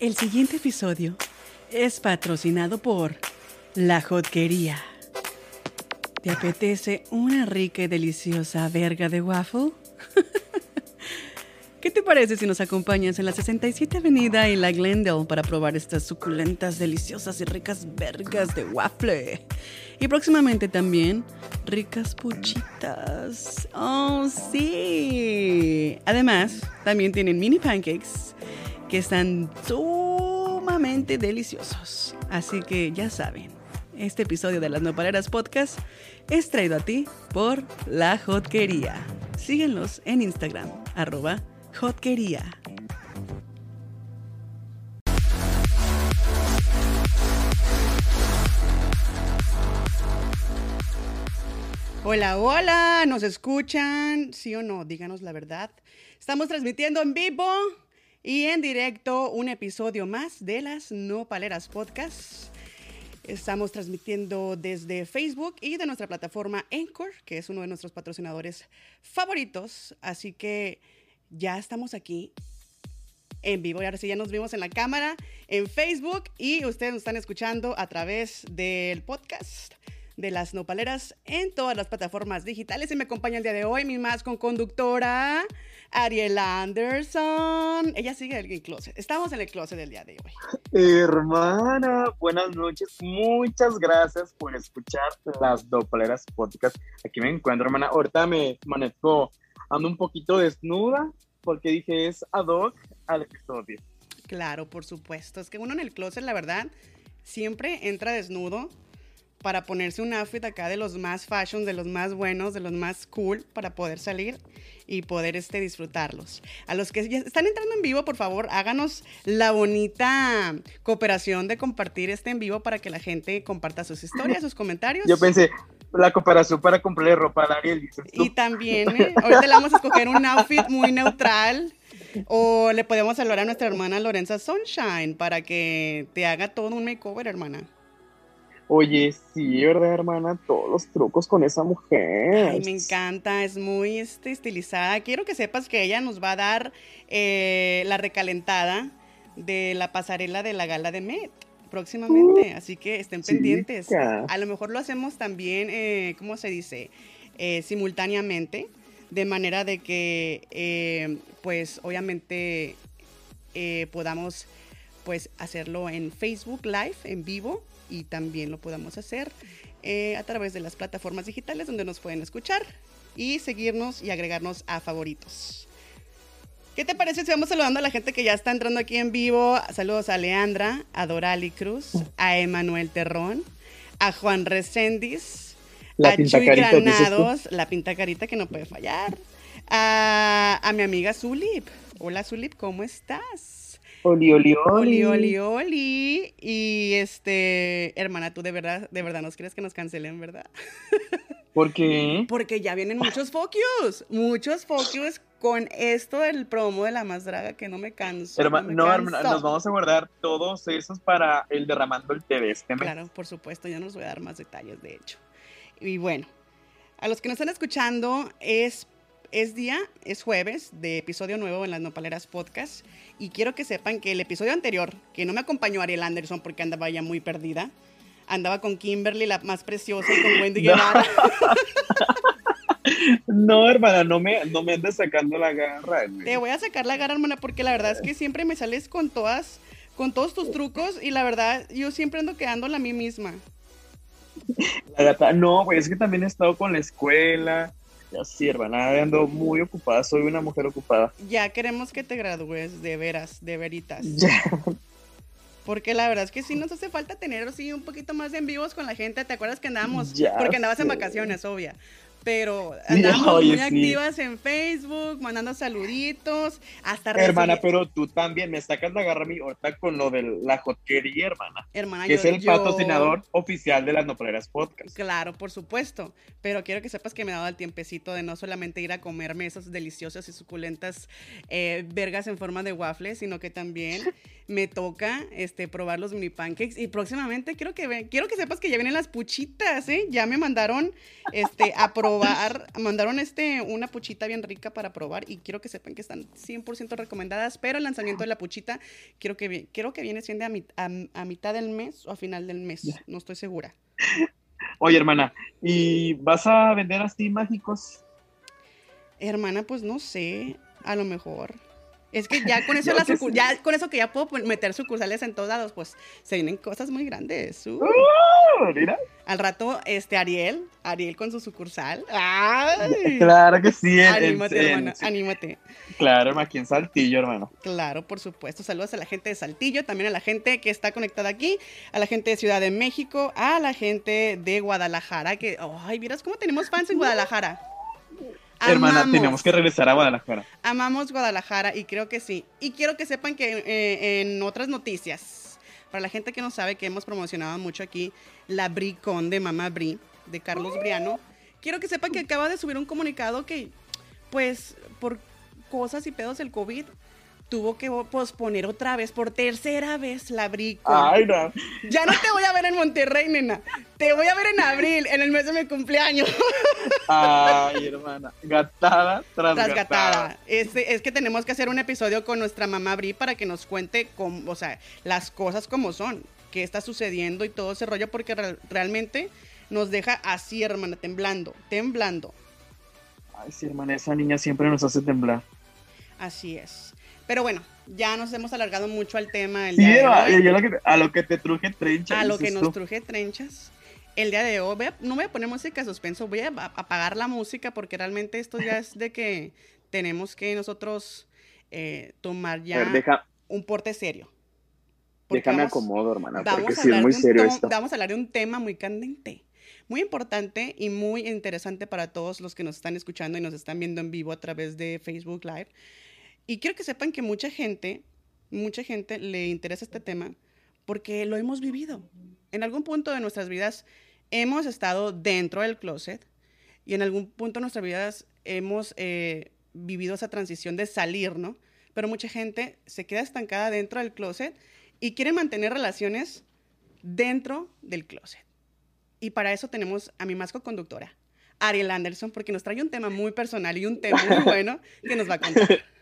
El siguiente episodio es patrocinado por La Jotquería. ¿Te apetece una rica y deliciosa verga de waffle? ¿Qué te parece si nos acompañas en la 67 Avenida y la Glendale para probar estas suculentas, deliciosas y ricas vergas de waffle? Y próximamente también ricas puchitas. ¡Oh, sí! Además, también tienen mini pancakes que están sumamente deliciosos. Así que ya saben, este episodio de las Nopaleras Podcast es traído a ti por La Jotquería. Síguenlos en Instagram, arroba Jotquería. Hola, hola, ¿nos escuchan? ¿Sí o no? Díganos la verdad. Estamos transmitiendo en vivo y en directo un episodio más de las No Paleras Podcast. Estamos transmitiendo desde Facebook y de nuestra plataforma Anchor, que es uno de nuestros patrocinadores favoritos. Así que ya estamos aquí en vivo. Y ahora sí, ya nos vimos en la cámara, en Facebook y ustedes nos están escuchando a través del podcast de las nopaleras en todas las plataformas digitales. Y me acompaña el día de hoy mi más con conductora, Ariel Anderson. Ella sigue en el closet. Estamos en el closet del día de hoy. Hermana, buenas noches. Muchas gracias por escuchar las nopaleras podcast. Aquí me encuentro, hermana. Ahorita me manejo, ando un poquito desnuda porque dije es ad hoc al episodio. Claro, por supuesto. Es que uno en el closet, la verdad, siempre entra desnudo para ponerse un outfit acá de los más fashion, de los más buenos, de los más cool, para poder salir y poder este, disfrutarlos. A los que ya están entrando en vivo, por favor, háganos la bonita cooperación de compartir este en vivo para que la gente comparta sus historias, sus comentarios. Yo pensé, la cooperación para comprarle ropa a Ariel. Y también, ¿eh? ahorita le vamos a escoger un outfit muy neutral. O le podemos hablar a nuestra hermana Lorenza Sunshine para que te haga todo un makeover, hermana. Oye, sí, ¿verdad, hermana? Todos los trucos con esa mujer. Ay, me encanta, es muy este, estilizada. Quiero que sepas que ella nos va a dar eh, la recalentada de la pasarela de la gala de Met próximamente, uh, así que estén pendientes. A lo mejor lo hacemos también, eh, ¿cómo se dice? Eh, simultáneamente, de manera de que, eh, pues, obviamente eh, podamos, pues, hacerlo en Facebook Live, en vivo, y también lo podamos hacer eh, a través de las plataformas digitales donde nos pueden escuchar y seguirnos y agregarnos a favoritos. ¿Qué te parece si vamos saludando a la gente que ya está entrando aquí en vivo? Saludos a Leandra, a Dorali Cruz, a Emanuel Terrón, a Juan Recendis, a Chuy Granados, la pinta carita que no puede fallar, a, a mi amiga Zulip. Hola Zulip, ¿cómo estás? Oli, oli, oli. Oli, oli, oli. Y este, hermana, tú de verdad, de verdad nos quieres que nos cancelen, ¿verdad? ¿Por qué? Porque ya vienen muchos focus, muchos focus con esto del promo de la más draga que no me canso. No, hermana, nos vamos a guardar todos esos para el derramando el TV este mes. Claro, por supuesto, yo no os voy a dar más detalles, de hecho. Y bueno, a los que nos están escuchando, es es día, es jueves de episodio nuevo en las Nopaleras Podcast. Y quiero que sepan que el episodio anterior, que no me acompañó Ariel Anderson porque andaba ya muy perdida, andaba con Kimberly, la más preciosa, y con Wendy Guevara. No, hermana, no me, no me andes sacando la garra. Güey. Te voy a sacar la garra, hermana, porque la verdad es que siempre me sales con todas, con todos tus trucos y la verdad, yo siempre ando quedando a mí misma. La gata, no, güey, es que también he estado con la escuela, ya sí, hermana, ando muy ocupada, soy una mujer ocupada. Ya queremos que te gradúes, de veras, de veritas. Ya. Porque la verdad es que sí nos hace falta tener así un poquito más en vivos con la gente. ¿Te acuerdas que andábamos? Ya porque andabas en vacaciones, obvia. Pero andamos Oye, muy sí. activas en Facebook, mandando saluditos, hasta Hermana, recibí- pero tú también me sacas la garra a mí ahorita con lo de la hotquería, hermana. Hermana, Que yo- es el yo- patrocinador oficial de las Nopaleras Podcast. Claro, por supuesto. Pero quiero que sepas que me ha dado el tiempecito de no solamente ir a comerme esas deliciosas y suculentas eh, vergas en forma de waffles, sino que también me toca este, probar los mini pancakes y próximamente quiero que, quiero que sepas que ya vienen las puchitas, ¿eh? Ya me mandaron este, a probar, mandaron este, una puchita bien rica para probar y quiero que sepan que están 100% recomendadas, pero el lanzamiento de la puchita quiero que, quiero que viene siendo a, a mitad del mes o a final del mes, no estoy segura. Oye, hermana, ¿y vas a vender así mágicos? Hermana, pues no sé, a lo mejor. Es que ya con eso, la ya con eso que ya puedo meter sucursales en todos lados, pues se vienen cosas muy grandes. Uh. Uh, mira. Al rato, este Ariel, Ariel con su sucursal. ¡Ay! Claro que sí. anímate, hermana, anímate. Claro, aquí en Saltillo, hermano. Claro, por supuesto. Saludos a la gente de Saltillo, también a la gente que está conectada aquí, a la gente de Ciudad de México, a la gente de Guadalajara, que, ay, miras cómo tenemos fans en Guadalajara. Hermana, tenemos que regresar a Guadalajara. Amamos Guadalajara y creo que sí. Y quiero que sepan que eh, en otras noticias, para la gente que no sabe que hemos promocionado mucho aquí la Bricon de Mamá Bri, de Carlos Briano, quiero que sepan que acaba de subir un comunicado que, pues, por cosas y pedos del COVID, tuvo que posponer otra vez, por tercera vez, la Brico. Ay, no. Ya no te voy a ver en Monterrey, nena. Te voy a ver en abril, en el mes de mi cumpleaños. Ay, hermana. Gatada tras, gatada. Es, que tenemos que hacer un episodio con nuestra mamá Bri para que nos cuente, cómo, o sea, las cosas como son, qué está sucediendo y todo ese rollo, porque realmente nos deja así, hermana, temblando, temblando. Ay, sí, hermana, esa niña siempre nos hace temblar. Así es. Pero bueno, ya nos hemos alargado mucho al tema. El sí, día de hoy. a lo que te truje trenchas. A lo que nos truje trenchas. El día de hoy, no voy a poner música suspenso, voy a apagar la música porque realmente esto ya es de que tenemos que nosotros eh, tomar ya un porte serio. déjame acomodo, hermana, porque sí es muy serio esto. Vamos a hablar de un tema muy candente muy importante y muy interesante para todos los que nos están escuchando y nos están viendo en vivo a través de Facebook Live. Y quiero que sepan que mucha gente, mucha gente le interesa este tema porque lo hemos vivido. En algún punto de nuestras vidas hemos estado dentro del closet y en algún punto de nuestras vidas hemos eh, vivido esa transición de salir, ¿no? Pero mucha gente se queda estancada dentro del closet y quiere mantener relaciones dentro del closet. Y para eso tenemos a mi masco conductora, Ariel Anderson, porque nos trae un tema muy personal y un tema muy bueno que nos va a contar.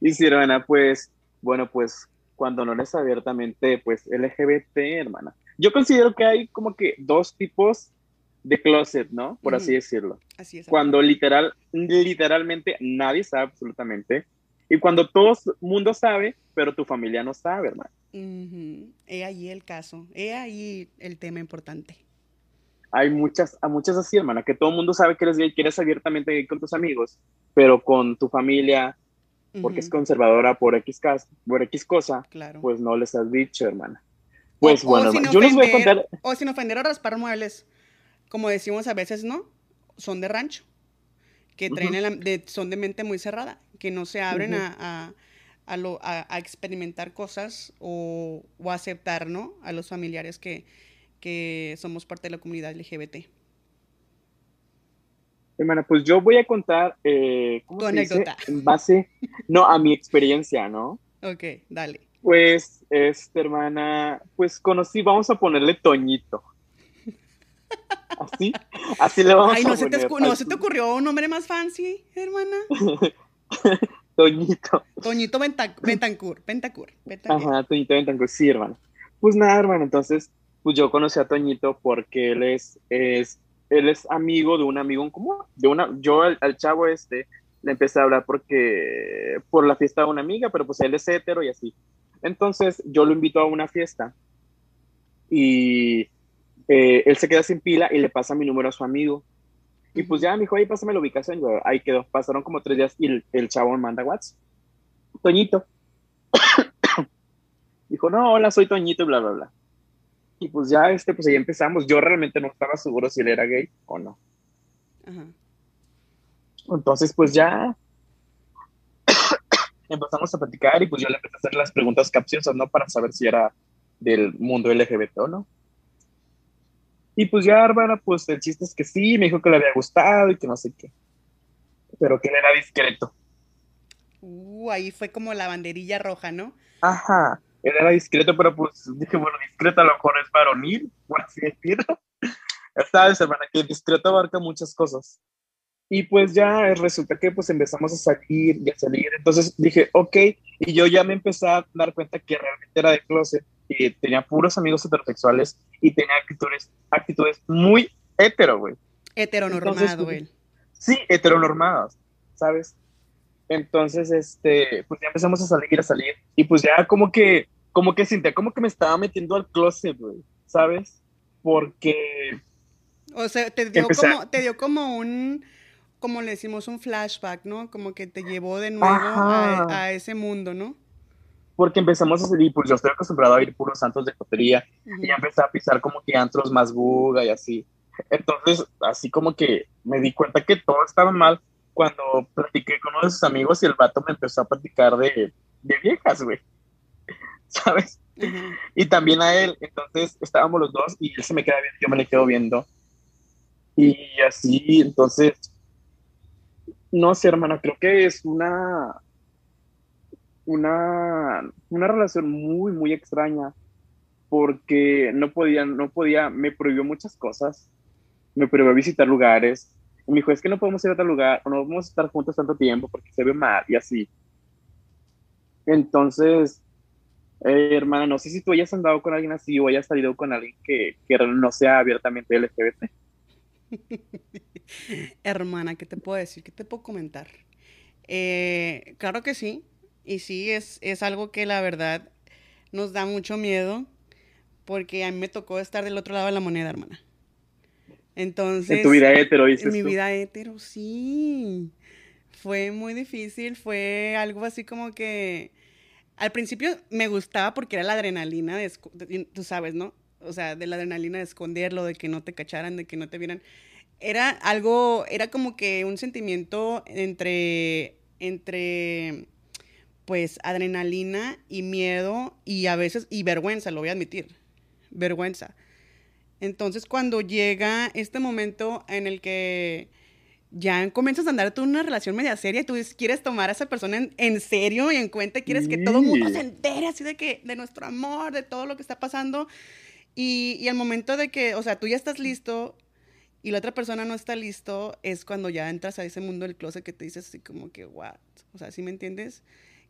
Y hermana, pues, bueno, pues cuando no eres abiertamente, pues LGBT, hermana. Yo considero que hay como que dos tipos de closet, ¿no? Por así decirlo. Así es. Cuando literal, literalmente nadie sabe absolutamente. Y cuando todo el mundo sabe, pero tu familia no sabe, hermano. He ahí el caso. He ahí el tema importante. Hay muchas, a muchas así, hermana, que todo el mundo sabe que eres gay, que eres abiertamente gay con tus amigos, pero con tu familia, porque es conservadora por X, por X cosa, pues no les has dicho, hermana. Pues bueno, yo les voy a contar. O sin ofender o raspar muebles, como decimos a veces, ¿no? Son de rancho, que traen son de mente muy cerrada, que no se abren a, a, experimentar cosas o, o, aceptar, ¿no? A los familiares que, que somos parte de la comunidad LGBT. Hermana, pues yo voy a contar eh, tu anécdota. en base, no, a mi experiencia, ¿no? Ok, dale. Pues, este, hermana, pues conocí, vamos a ponerle Toñito. Así, así le vamos Ay, no a poner. Ay, ¿no se te ocurrió un nombre más fancy, hermana? Toñito. Toñito Bentancur, Bentancur, Ajá, Toñito Bentancur, sí, hermana. Pues nada, hermano, entonces, pues yo conocí a Toñito porque él es, es él es amigo de un amigo en común. De una, yo al, chavo este le empecé a hablar porque por la fiesta de una amiga, pero pues él es hetero y así. Entonces yo lo invito a una fiesta y eh, él se queda sin pila y le pasa mi número a su amigo. Y pues ya me dijo, ahí pásame la ubicación. ahí quedó. Pasaron como tres días y el, el chavo me manda WhatsApp. Toñito. dijo, no, hola, soy Toñito y bla, bla, bla. Y pues ya, este, pues ahí empezamos. Yo realmente no estaba seguro si él era gay o no. Entonces, pues ya empezamos a platicar y pues yo le empecé a hacer las preguntas capciosas, ¿no? Para saber si era del mundo LGBT o no. Y pues ya, hermana, pues el chiste es que sí, me dijo que le había gustado y que no sé qué. Pero que él era discreto. Uh, ahí fue como la banderilla roja, ¿no? Ajá era discreto, pero pues dije, bueno, discreto a lo mejor es varonil, por así decirlo. Sabes, hermana, que discreto abarca muchas cosas. Y pues ya resulta que pues empezamos a salir y a salir. Entonces dije, ok, y yo ya me empecé a dar cuenta que realmente era de closet y tenía puros amigos heterosexuales y tenía actitudes, actitudes muy hetero, güey. Heteronormado, güey. Sí, heteronormadas, ¿sabes? Entonces, este, pues ya empezamos a salir, a salir. Y pues ya como que, como que sentía como que me estaba metiendo al closet, güey, ¿sabes? Porque... O sea, te dio, como, te dio como un como le decimos, un flashback, ¿no? Como que te llevó de nuevo a, ese mundo, ¿no? Porque empezamos a salir, pues yo estoy acostumbrado a ir puros santos de cotería y ya empecé a pisar como que antros más buga y así. Entonces, así como que me di cuenta que todo estaba mal cuando platiqué con uno de sus amigos y el vato me empezó a platicar de, de viejas, güey. ¿Sabes? Y también a él. Entonces estábamos los dos y él se me queda viendo, yo me le quedo viendo. Y así, entonces no sé, hermana, creo que es una, una, una relación muy, muy extraña porque no podía, no podía, me prohibió muchas cosas, me prohibió visitar lugares, me dijo, es que no podemos ir a otro lugar, o no a estar juntos tanto tiempo porque se ve mal y así. Entonces, eh, hermana, no sé si tú hayas andado con alguien así o hayas salido con alguien que, que no sea abiertamente LGBT. Hermana, ¿qué te puedo decir? ¿Qué te puedo comentar? Eh, claro que sí, y sí, es, es algo que la verdad nos da mucho miedo, porque a mí me tocó estar del otro lado de la moneda, hermana. Entonces... En tu vida hetero, dices En mi vida hetero, sí. Fue muy difícil, fue algo así como que... Al principio me gustaba porque era la adrenalina, de, tú sabes, ¿no? O sea, de la adrenalina de esconderlo, de que no te cacharan, de que no te vieran era algo, era como que un sentimiento entre, entre, pues, adrenalina y miedo y a veces, y vergüenza, lo voy a admitir, vergüenza. Entonces, cuando llega este momento en el que ya comienzas a andar tú en una relación media seria y tú quieres tomar a esa persona en, serio y en cuenta, quieres que todo el mundo se entere así de que, de nuestro amor, de todo lo que está pasando. Y, y al momento de que, o sea, tú ya estás listo, y la otra persona no está listo, es cuando ya entras a ese mundo del closet que te dices así como que, what? O sea, ¿sí me entiendes?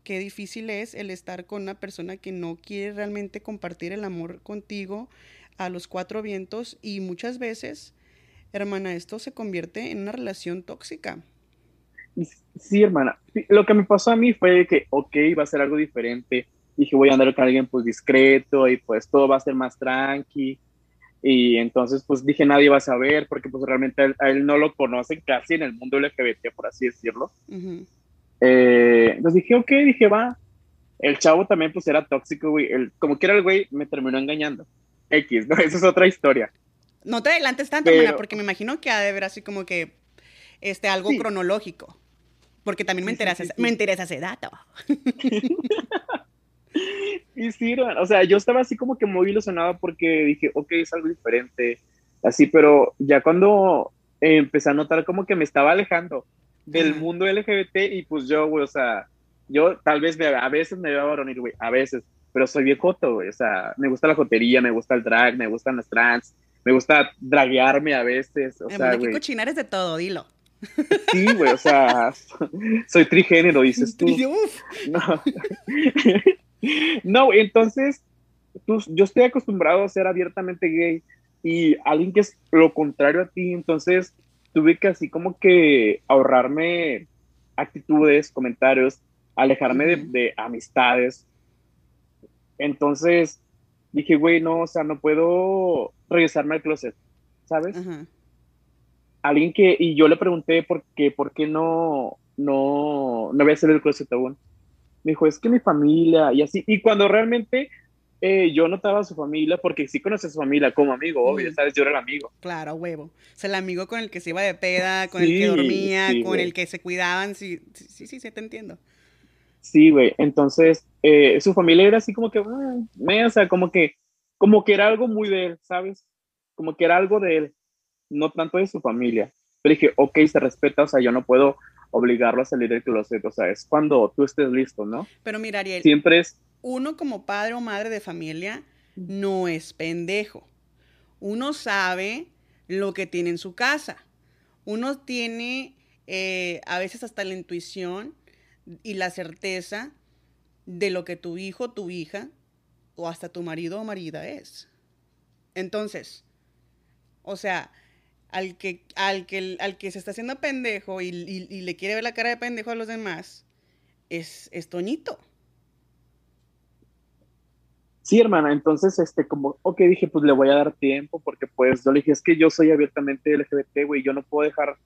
Qué difícil es el estar con una persona que no quiere realmente compartir el amor contigo a los cuatro vientos y muchas veces, hermana, esto se convierte en una relación tóxica. Sí, hermana. Lo que me pasó a mí fue que, ok, va a ser algo diferente. Dije, voy a andar con alguien pues discreto y pues todo va a ser más tranqui y entonces, pues dije, nadie va a saber, porque pues realmente a él, no lo conocen casi en el mundo LGBT, por así decirlo. Eh, entonces dije, ok, dije, va. El chavo también pues era tóxico, güey. El, como que era el güey, me terminó engañando. X, ¿no? Esa es otra historia. No te adelantes tanto, porque me imagino que ha de ver así como que este, algo cronológico. Porque también me, interesa, me interesa ese dato. y sí, o sea, yo estaba así como que muy ilusionado porque dije, ok, es algo diferente, así, pero ya cuando empecé a notar como que me estaba alejando del mundo LGBT y pues yo, güey, o sea, yo tal vez a veces me veo a varonil, güey, a veces, pero soy viejoto, güey, o sea, me gusta la jotería, me gusta el drag, me gustan las trans, me gusta draguearme a veces, o sea, güey. cochinar es de todo, dilo. Sí, güey, o sea, soy trigénero, dices tú. No. No, entonces, pues, yo estoy acostumbrado a ser abiertamente gay y alguien que es lo contrario a ti, entonces tuve que así como que ahorrarme actitudes, comentarios, alejarme de, amistades. Entonces dije, güey, no, o sea, no puedo regresarme al closet, ¿sabes? Alguien que, y yo le pregunté por qué, por qué no, no, no voy a hacer el closet aún me dijo, es que mi familia y así. Y cuando realmente eh, yo notaba a su familia, porque sí conoce a su familia como amigo, obvio, ¿sabes? Yo era el amigo. Claro, huevo. O sea, el amigo con el que se iba de peda, con el que dormía, con el que se cuidaban, sí, sí, sí, sí, te entiendo. Sí, güey. Entonces, eh, su familia era así como que, ah, o sea, como que, como que era algo muy de él, ¿sabes? Como que era algo de él, no tanto de su familia. Pero dije, ok, se respeta, o sea, yo no puedo obligarlo a salir del closet, o sea, es cuando tú estés listo, ¿no? Pero mira, Ariel. Siempre es, uno como padre o madre de familia no es pendejo. Uno sabe lo que tiene en su casa. Uno tiene eh, a veces hasta la intuición y la certeza de lo que tu hijo, tu hija o hasta tu marido o marida es. Entonces, o sea, al que, al que, al que se está haciendo pendejo y, le quiere ver la cara de pendejo a los demás, es, es Toñito. Sí, hermana, entonces, este, como, ok, dije, pues le voy a dar tiempo, porque pues yo le dije, es que yo soy abiertamente LGBT, güey, yo no puedo dejar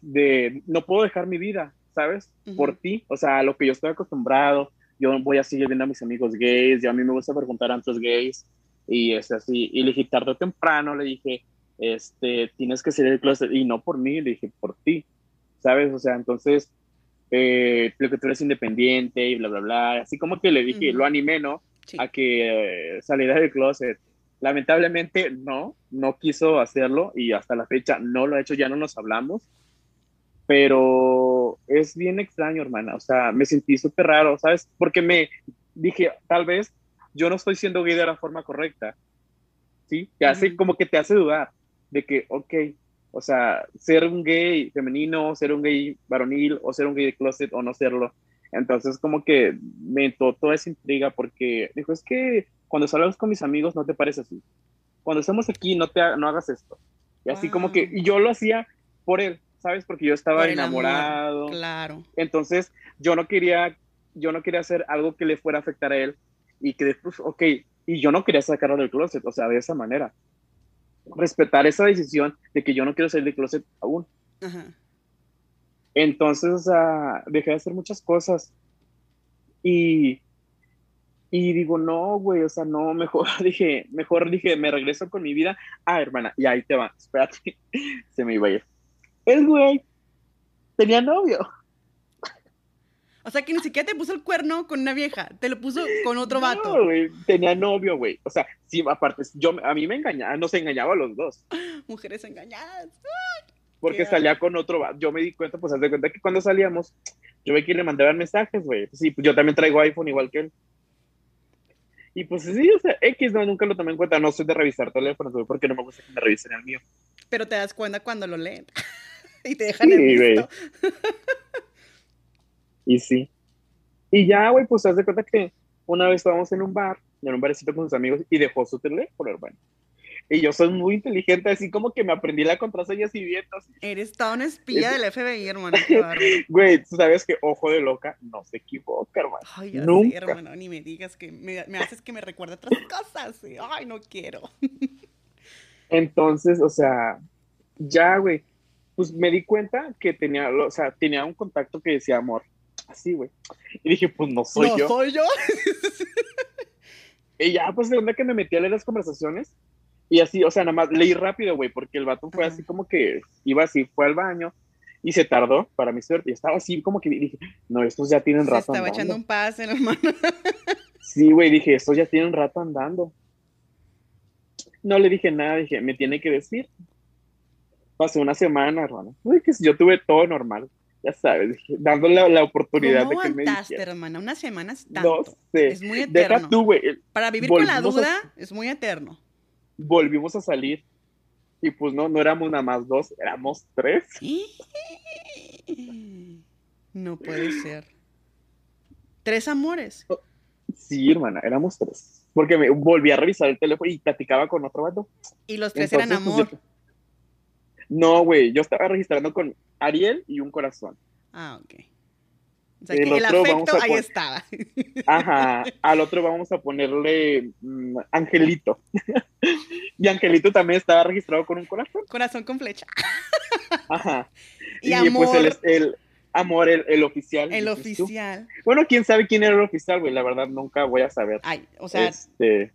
de, no puedo dejar mi vida, ¿sabes? Por ti, o sea, lo que yo estoy acostumbrado, yo voy a seguir viendo a mis amigos gays, y a mí me gusta preguntar a otros gays, y es así, y le dije tarde o temprano, le dije, este, tienes que ser el closet, y no por mí, le dije, por ti, ¿sabes? O sea, entonces, eh, lo que tú eres independiente y bla, bla, bla, así como que le dije, lo animé, ¿no? A que eh, saliera del closet. Lamentablemente no, no quiso hacerlo y hasta la fecha no lo ha hecho, ya no nos hablamos, pero es bien extraño, hermana, o sea, me sentí súper raro, ¿sabes? Porque me dije, tal vez yo no estoy siendo gay de la forma correcta, ¿sí? Te hace, como que te hace dudar de que, ok, o sea, ser un gay femenino, ser un gay varonil, o ser un gay de closet, o no serlo. Entonces, como que me entró toda esa intriga porque dijo, es que cuando salgas con mis amigos no te parece así. Cuando estamos aquí, no, te, no hagas esto. Y así como que, y yo lo hacía por él, ¿sabes? Porque yo estaba enamorado. claro. Entonces, yo no quería, yo no quería hacer algo que le fuera a afectar a él y que después, ok, y yo no quería sacarlo del closet, o sea, de esa manera. Respetar esa decisión de que yo no quiero salir del closet aún. Entonces, o sea, dejé de hacer muchas cosas. Y, y digo, no, güey, o sea, no, mejor dije, mejor dije, me regreso con mi vida. Ah, hermana, y ahí te va, espérate, se me iba a ir el güey tenía novio. O sea, que ni siquiera te puso el cuerno con una vieja, te lo puso con otro vato. No, güey, tenía novio, güey. O sea, sí, aparte, yo, a mí me engañaba, no se engañaba a los dos. Mujeres engañadas. Porque salía con otro vato. Yo me di cuenta, pues, haz de cuenta que cuando salíamos, yo veía que le mandaban mensajes, güey. sí, pues yo también traigo iPhone igual que él. Y pues sí, o sea, X no, nunca lo tomé en cuenta. No soy de revisar teléfonos, güey, porque no me gusta que me revisen el mío. Pero te das cuenta cuando lo leen. y te dejan en visto. y sí. Y ya, güey, pues haz de cuenta que una vez estábamos en un bar, en un barecito con sus amigos, y dejó su teléfono, hermano. Y yo soy muy inteligente, así como que me aprendí la contraseña así bien. Eres toda una espía del FBI, hermano. Güey, tú sabes que ojo de loca no se equivoca, hermano. Ay, ya Nunca. hermano, ni me digas que me, me haces que me recuerde otras cosas. Ay, no quiero. Entonces, o sea, ya, güey pues me di cuenta que tenía, o sea, tenía un contacto que decía amor. Así, güey. Y dije, pues no soy yo. No soy yo. y ya, pues de onda que me metí a leer las conversaciones. Y así, o sea, nada más leí rápido, güey, porque el vato fue así como que iba así, fue al baño y se tardó para mi suerte. Y estaba así como que dije, no, estos ya tienen rato estaba echando un pase, hermano. sí, güey, dije, estos ya tienen rato andando. No le dije nada, dije, me tiene que decir pasó una semana, hermano. Uy, que yo tuve todo normal, ya sabes, dándole la, oportunidad de que me dijera. hermana? Una semana es tanto. No sé. Es muy eterno. Deja tú, güey. Para vivir con la duda es muy eterno. Volvimos a salir. Y pues no, no éramos nada más dos, éramos tres. No puede ser. ¿Tres amores? Oh, sí, hermana, éramos tres. Porque me volví a revisar el teléfono y platicaba con otro vato. Y los tres eran pues, amor. No, güey, yo estaba registrando con Ariel y un corazón. Ah, ok. O sea, que el, afecto ahí estaba. Ajá, al otro vamos a ponerle mm, Angelito. y Angelito también estaba registrado con un corazón. Corazón con flecha. Ajá. Y, pues el, el amor, el, oficial. El oficial. Bueno, quién sabe quién era el oficial, güey, la verdad nunca voy a saber. Ay, o sea, este...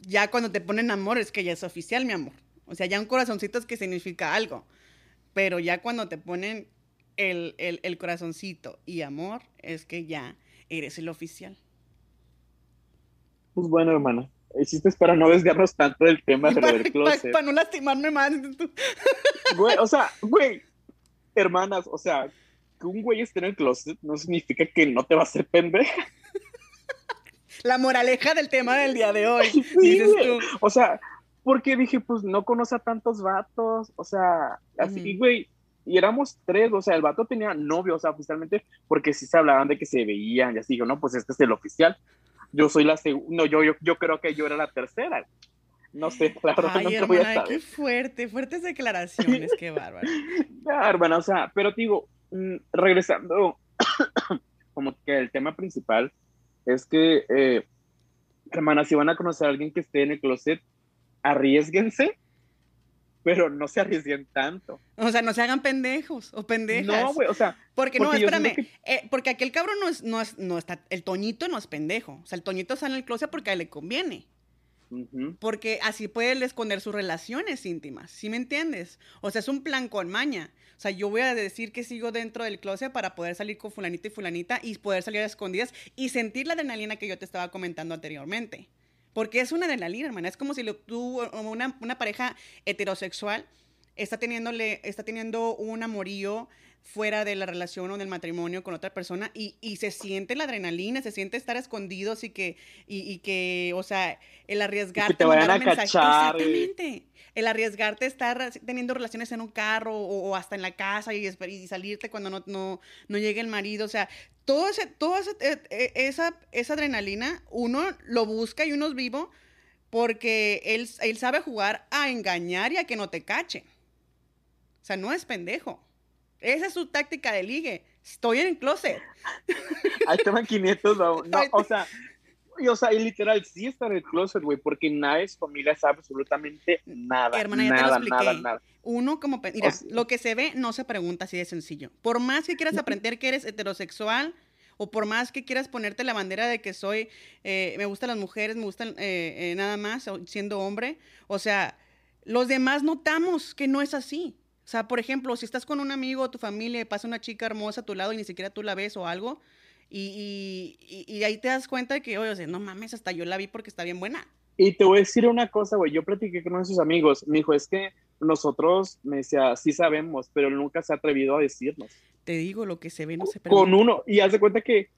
ya cuando te ponen amor es que ya es oficial, mi amor. O sea, ya un corazoncito es que significa algo. Pero ya cuando te ponen el, corazoncito y amor, es que ya eres el oficial. Pues bueno, hermana. Hiciste para no desviarnos tanto del tema de del closet. Para no lastimarme más. Güey, o sea, güey, hermanas, o sea, que un güey esté en el closet no significa que no te va a hacer pendeja. La moraleja del tema del día de hoy, dices tú. O sea, porque dije, pues no conoce a tantos vatos, o sea, así, güey, y éramos tres, o sea, el vato tenía novio, o sea, oficialmente, porque sí se hablaban de que se veían, y así, digo, no, pues este es el oficial. Yo soy la segunda, no, yo, yo, yo creo que yo era la tercera. No sé, la verdad Ay, no te hermana, voy a saber. qué fuerte, fuertes declaraciones, qué bárbaro. Ya, hermana, o sea, pero te digo, mm, regresando, como que el tema principal es que, eh, hermana, si van a conocer a alguien que esté en el closet, arriesguense, pero no se arriesguen tanto. O sea, no se hagan pendejos o pendejas. No, güey, o sea, Porque, no, porque espérame, eh, porque aquel cabrón no es, no es, no está, el Toñito no es pendejo. O sea, el Toñito está en el closet porque a él le conviene. Porque así puede él esconder sus relaciones íntimas, ¿sí me entiendes? O sea, es un plan con maña. O sea, yo voy a decir que sigo dentro del closet para poder salir con fulanito y fulanita y poder salir a escondidas y sentir la adrenalina que yo te estaba comentando anteriormente. Porque es una adrenalina, hermana. Es como si lo- tú, una, una pareja heterosexual está, teniéndole, está teniendo un amorío fuera de la relación o del matrimonio con otra persona y, y se siente la adrenalina, se siente estar escondidos y que, y, y que o sea, el arriesgarte te vayan a mensaje- cachar. Exactamente. El arriesgarte estar teniendo relaciones en un carro o, o hasta en la casa y salirte cuando no, no, no llegue el marido. O sea, todo ese, toda eh, eh, esa, esa adrenalina, uno lo busca y uno es vivo porque él, él sabe jugar a engañar y a que no te cache. O sea, no es pendejo. Esa es su táctica de ligue. Estoy en el closet. ahí te van 500, no, o sea, y, o sea, y literal, sí está en el closet, güey, porque nadie de su familia sabe absolutamente nada, Hermana, ya te lo nada, expliqué. nada, nada. Uno como... Mira, O sea- lo que se ve no se pregunta así de sencillo. Por más que quieras aprender que eres heterosexual o por más que quieras ponerte la bandera de que soy, eh, me gustan las mujeres, me gustan eh, eh, nada más siendo hombre, o sea, los demás notamos que no es así. O sea, por ejemplo, si estás con un amigo o tu familia pasa una chica hermosa a tu lado y ni siquiera tú la ves o algo, y, y, y- ahí te das cuenta de que, oye, o sea, no mames, hasta yo la vi porque está bien buena. Y te voy a decir una cosa, güey, yo platiqué con uno de sus amigos, me dijo, es que nosotros, me decía, sí sabemos, pero él nunca se ha atrevido a decirnos. Te digo, lo que se ve no se Con pregunta. uno, y haz de cuenta que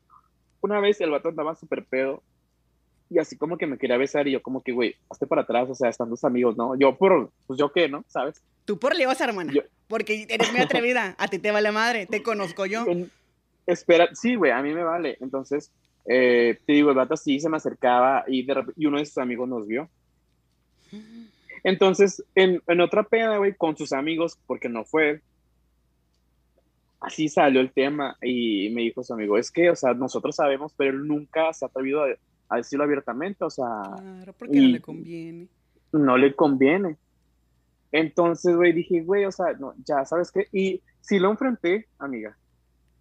una vez el vato andaba súper pedo, y así como que me quería besar, y yo como que, güey, hazte para atrás, o sea, están tus amigos, ¿no? Yo por, pues yo qué, ¿no? ¿Sabes? Tú por liosa, hermana. Yo- Porque eres muy atrevida. A ti te vale madre. Te conozco yo. Espera, sí, güey, a mí me vale. Entonces, eh, te digo, el vato sí se me acercaba y, de y uno de sus amigos nos vio. Entonces, en, en otra peda, güey, con sus amigos, porque no fue, así salió el tema y me dijo su amigo, es que, o sea, nosotros sabemos, pero él nunca se ha atrevido a, a decirlo abiertamente, o sea, Claro, porque no le conviene. no le conviene. Entonces, güey, dije, güey, o sea, no, ya, ¿sabes qué? Y si lo enfrenté, amiga,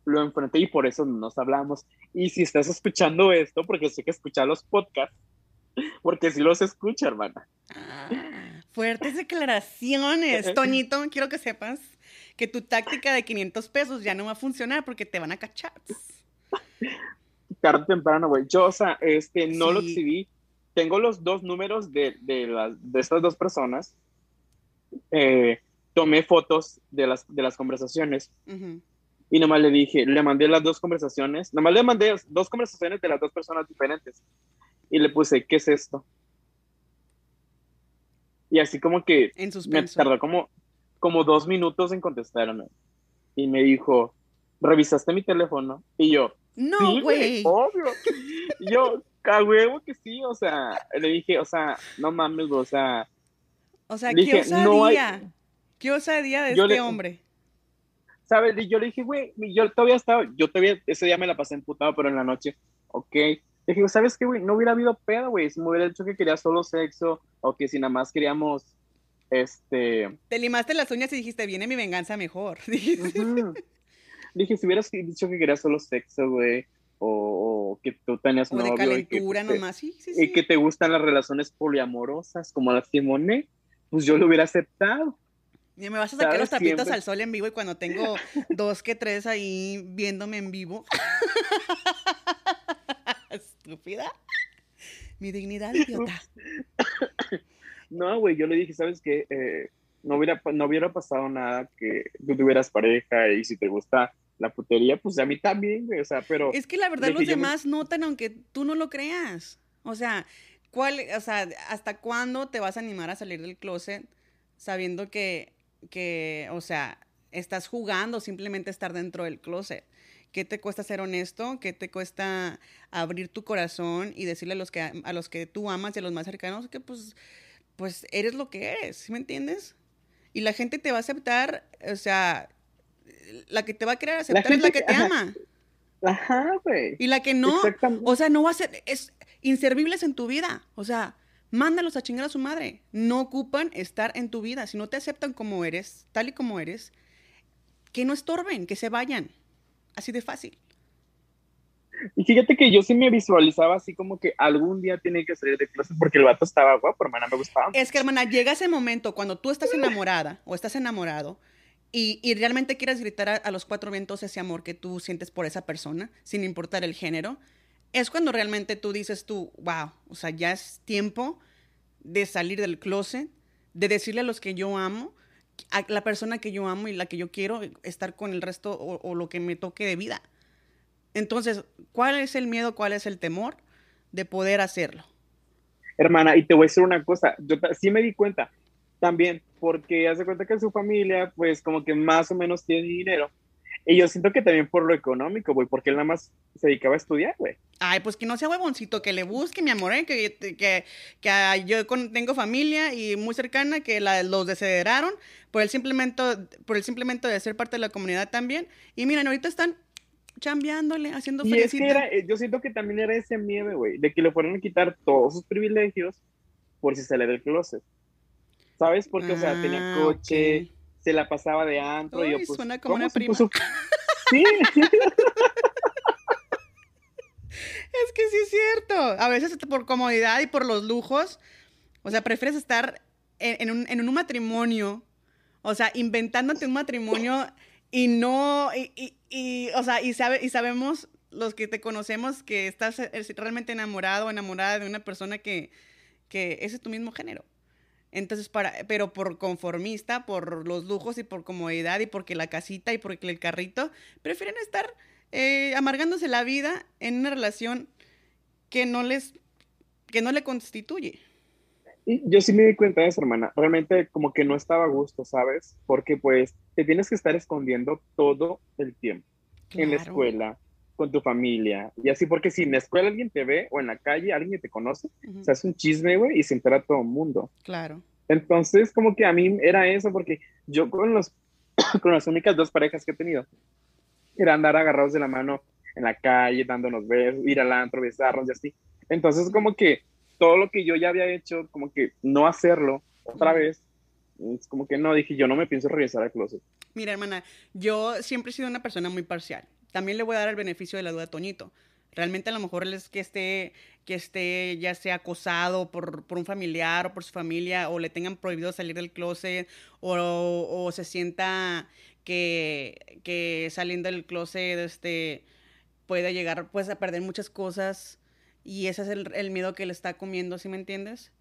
lo enfrenté y por eso nos hablamos. Y si estás escuchando esto, porque sé que escuchas los podcasts, porque si los escucha, hermana. Ah, fuertes declaraciones. Toñito, quiero que sepas que tu táctica de 500 pesos ya no va a funcionar porque te van a cachar. Tarde o temprano, güey. Yo, o sea, este, no lo Sí. exhibí. Tengo los dos números de, de, las, de estas dos personas. Eh, tomé fotos de las, de las conversaciones Ujú. Y nomás le dije, le mandé las dos conversaciones, nomás le mandé dos conversaciones de las dos personas diferentes y le puse, ¿qué es esto? Y así como que En me tardó como, como dos minutos en contestarme y me dijo, ¿revisaste mi teléfono? Y yo, No, güey. obvio. Y yo, a huevo que sí, o sea, le dije, o sea, no mames, güey, o sea, O sea, dije, qué osadía. no hay- Qué osadía de Yo este le- hombre. ¿Sabes? Y yo le dije, güey, yo todavía estaba, yo todavía, ese día me la pasé emputado, pero en la noche, ok. Le dije, ¿sabes qué, güey? No hubiera habido pedo, güey. Si me hubiera dicho que quería solo sexo, o que si nada más queríamos, este... Te limaste las uñas y dijiste, viene mi venganza mejor. Dije, si hubieras dicho que querías solo sexo, güey, o, o que tú tenías o de novio y que, calentura pues, te- nomás. Sí, sí, y sí. que te gustan las relaciones poliamorosas, como las que Monet, pues yo lo hubiera aceptado. Y me vas a sacar los Siempre- al sol en vivo y cuando tengo dos que tres ahí viéndome en vivo. Estúpida. Mi dignidad, idiota. No, güey, yo le dije, ¿sabes qué? Eh, no, hubiera, no hubiera pasado nada que tú tuvieras pareja y si te gusta la putería, pues a mí también, güey, o sea, pero... Es que la verdad los demás notan aunque tú no lo creas. O sea, ¿cuál, o sea, ¿hasta cuándo te vas a animar a salir del closet sabiendo que, que, o sea, estás jugando simplemente estar dentro del closet? ¿Qué te cuesta ser honesto? ¿Qué te cuesta abrir tu corazón y decirle a los que, a los que tú amas y a los más cercanos que pues, pues eres lo que eres, ¿sí me entiendes? Y la gente te va a aceptar, o sea, la que te va a querer aceptar es la que te ama. Ajá, güey. Y la que no, o sea, no va a ser, es inservibles en tu vida. O sea, mándalos a chingar a su madre. No ocupan estar en tu vida. Si no te aceptan como eres, tal y como eres, que no estorben, que se vayan. Así de fácil. Y fíjate que yo sí me visualizaba así como que algún día tiene que salir de clase porque el vato estaba guapo, hermana, me gustaba. Es que, hermana, llega ese momento cuando tú estás enamorada o estás enamorado y, y realmente quieres gritar a, los cuatro vientos ese amor que tú sientes por esa persona, sin importar el género, es cuando realmente tú dices tú, wow, o sea, ya es tiempo de salir del closet, de decirle a los que yo amo, a la persona que yo amo y la que yo quiero estar con el resto o, lo que me toque de vida. Entonces, ¿cuál es el miedo, cuál es el temor de poder hacerlo? Hermana, y te voy a decir una cosa, yo sí me di cuenta también, porque hace cuenta que su familia, pues como que más o menos tiene dinero. Y yo siento que también por lo económico, güey, porque él nada más se dedicaba a estudiar, güey. Ay, pues que no sea huevoncito, que le busque, mi amor, ¿eh? que, que, que, yo tengo familia y muy cercana que la, los desideraron por el, simplemente, por el simplemente de ser parte de la comunidad también. Y miren, ahorita están chambeándole, haciendo y es que era, eh, yo siento que también era ese miedo, güey, de que le fueran a quitar todos sus privilegios por si sale del closet. ¿Sabes? Porque, o sea, tenía ah, coche, se la pasaba de antro. y yo, pues, suena como una prima. Sí. es que sí es cierto. A veces por comodidad y por los lujos, o sea, prefieres estar en, un, en un, matrimonio, o sea, inventándote un matrimonio y no, y, y, o sea, y, sabe, y sabemos los que te conocemos que estás realmente enamorado o enamorada de una persona que, que ese es tu mismo género. Entonces, para, pero por conformista, por los lujos y por comodidad y porque la casita y porque el carrito, prefieren estar eh, amargándose la vida en una relación que no les, que no le constituye. Y yo sí me di cuenta de eso, hermana. Realmente como que no estaba a gusto, ¿sabes? Porque pues te tienes que estar escondiendo todo el tiempo. En la escuela, con tu familia. Y así porque si en la escuela alguien te ve o en la calle alguien te conoce, se hace un chisme, güey, y se entera todo el mundo. Claro. Entonces como que a mí era eso porque yo con, los, con las únicas dos parejas que he tenido, era andar agarrados de la mano en la calle, dándonos besos, ir al antro, besarnos y así. Entonces, como que todo lo que yo ya había hecho, como que no hacerlo otra vez, es como que no, dije, yo no me pienso regresar al closet. Mira, hermana, yo siempre he sido una persona muy parcial. También le voy a dar el beneficio de la duda a Toñito. Realmente a lo mejor es que esté, que esté ya sea acosado por, por un familiar o por su familia, o le tengan prohibido salir del closet, o, o se sienta que, que saliendo del closet este, puede llegar pues, a perder muchas cosas y ese es el, el miedo que le está comiendo, ¿sí me entiendes?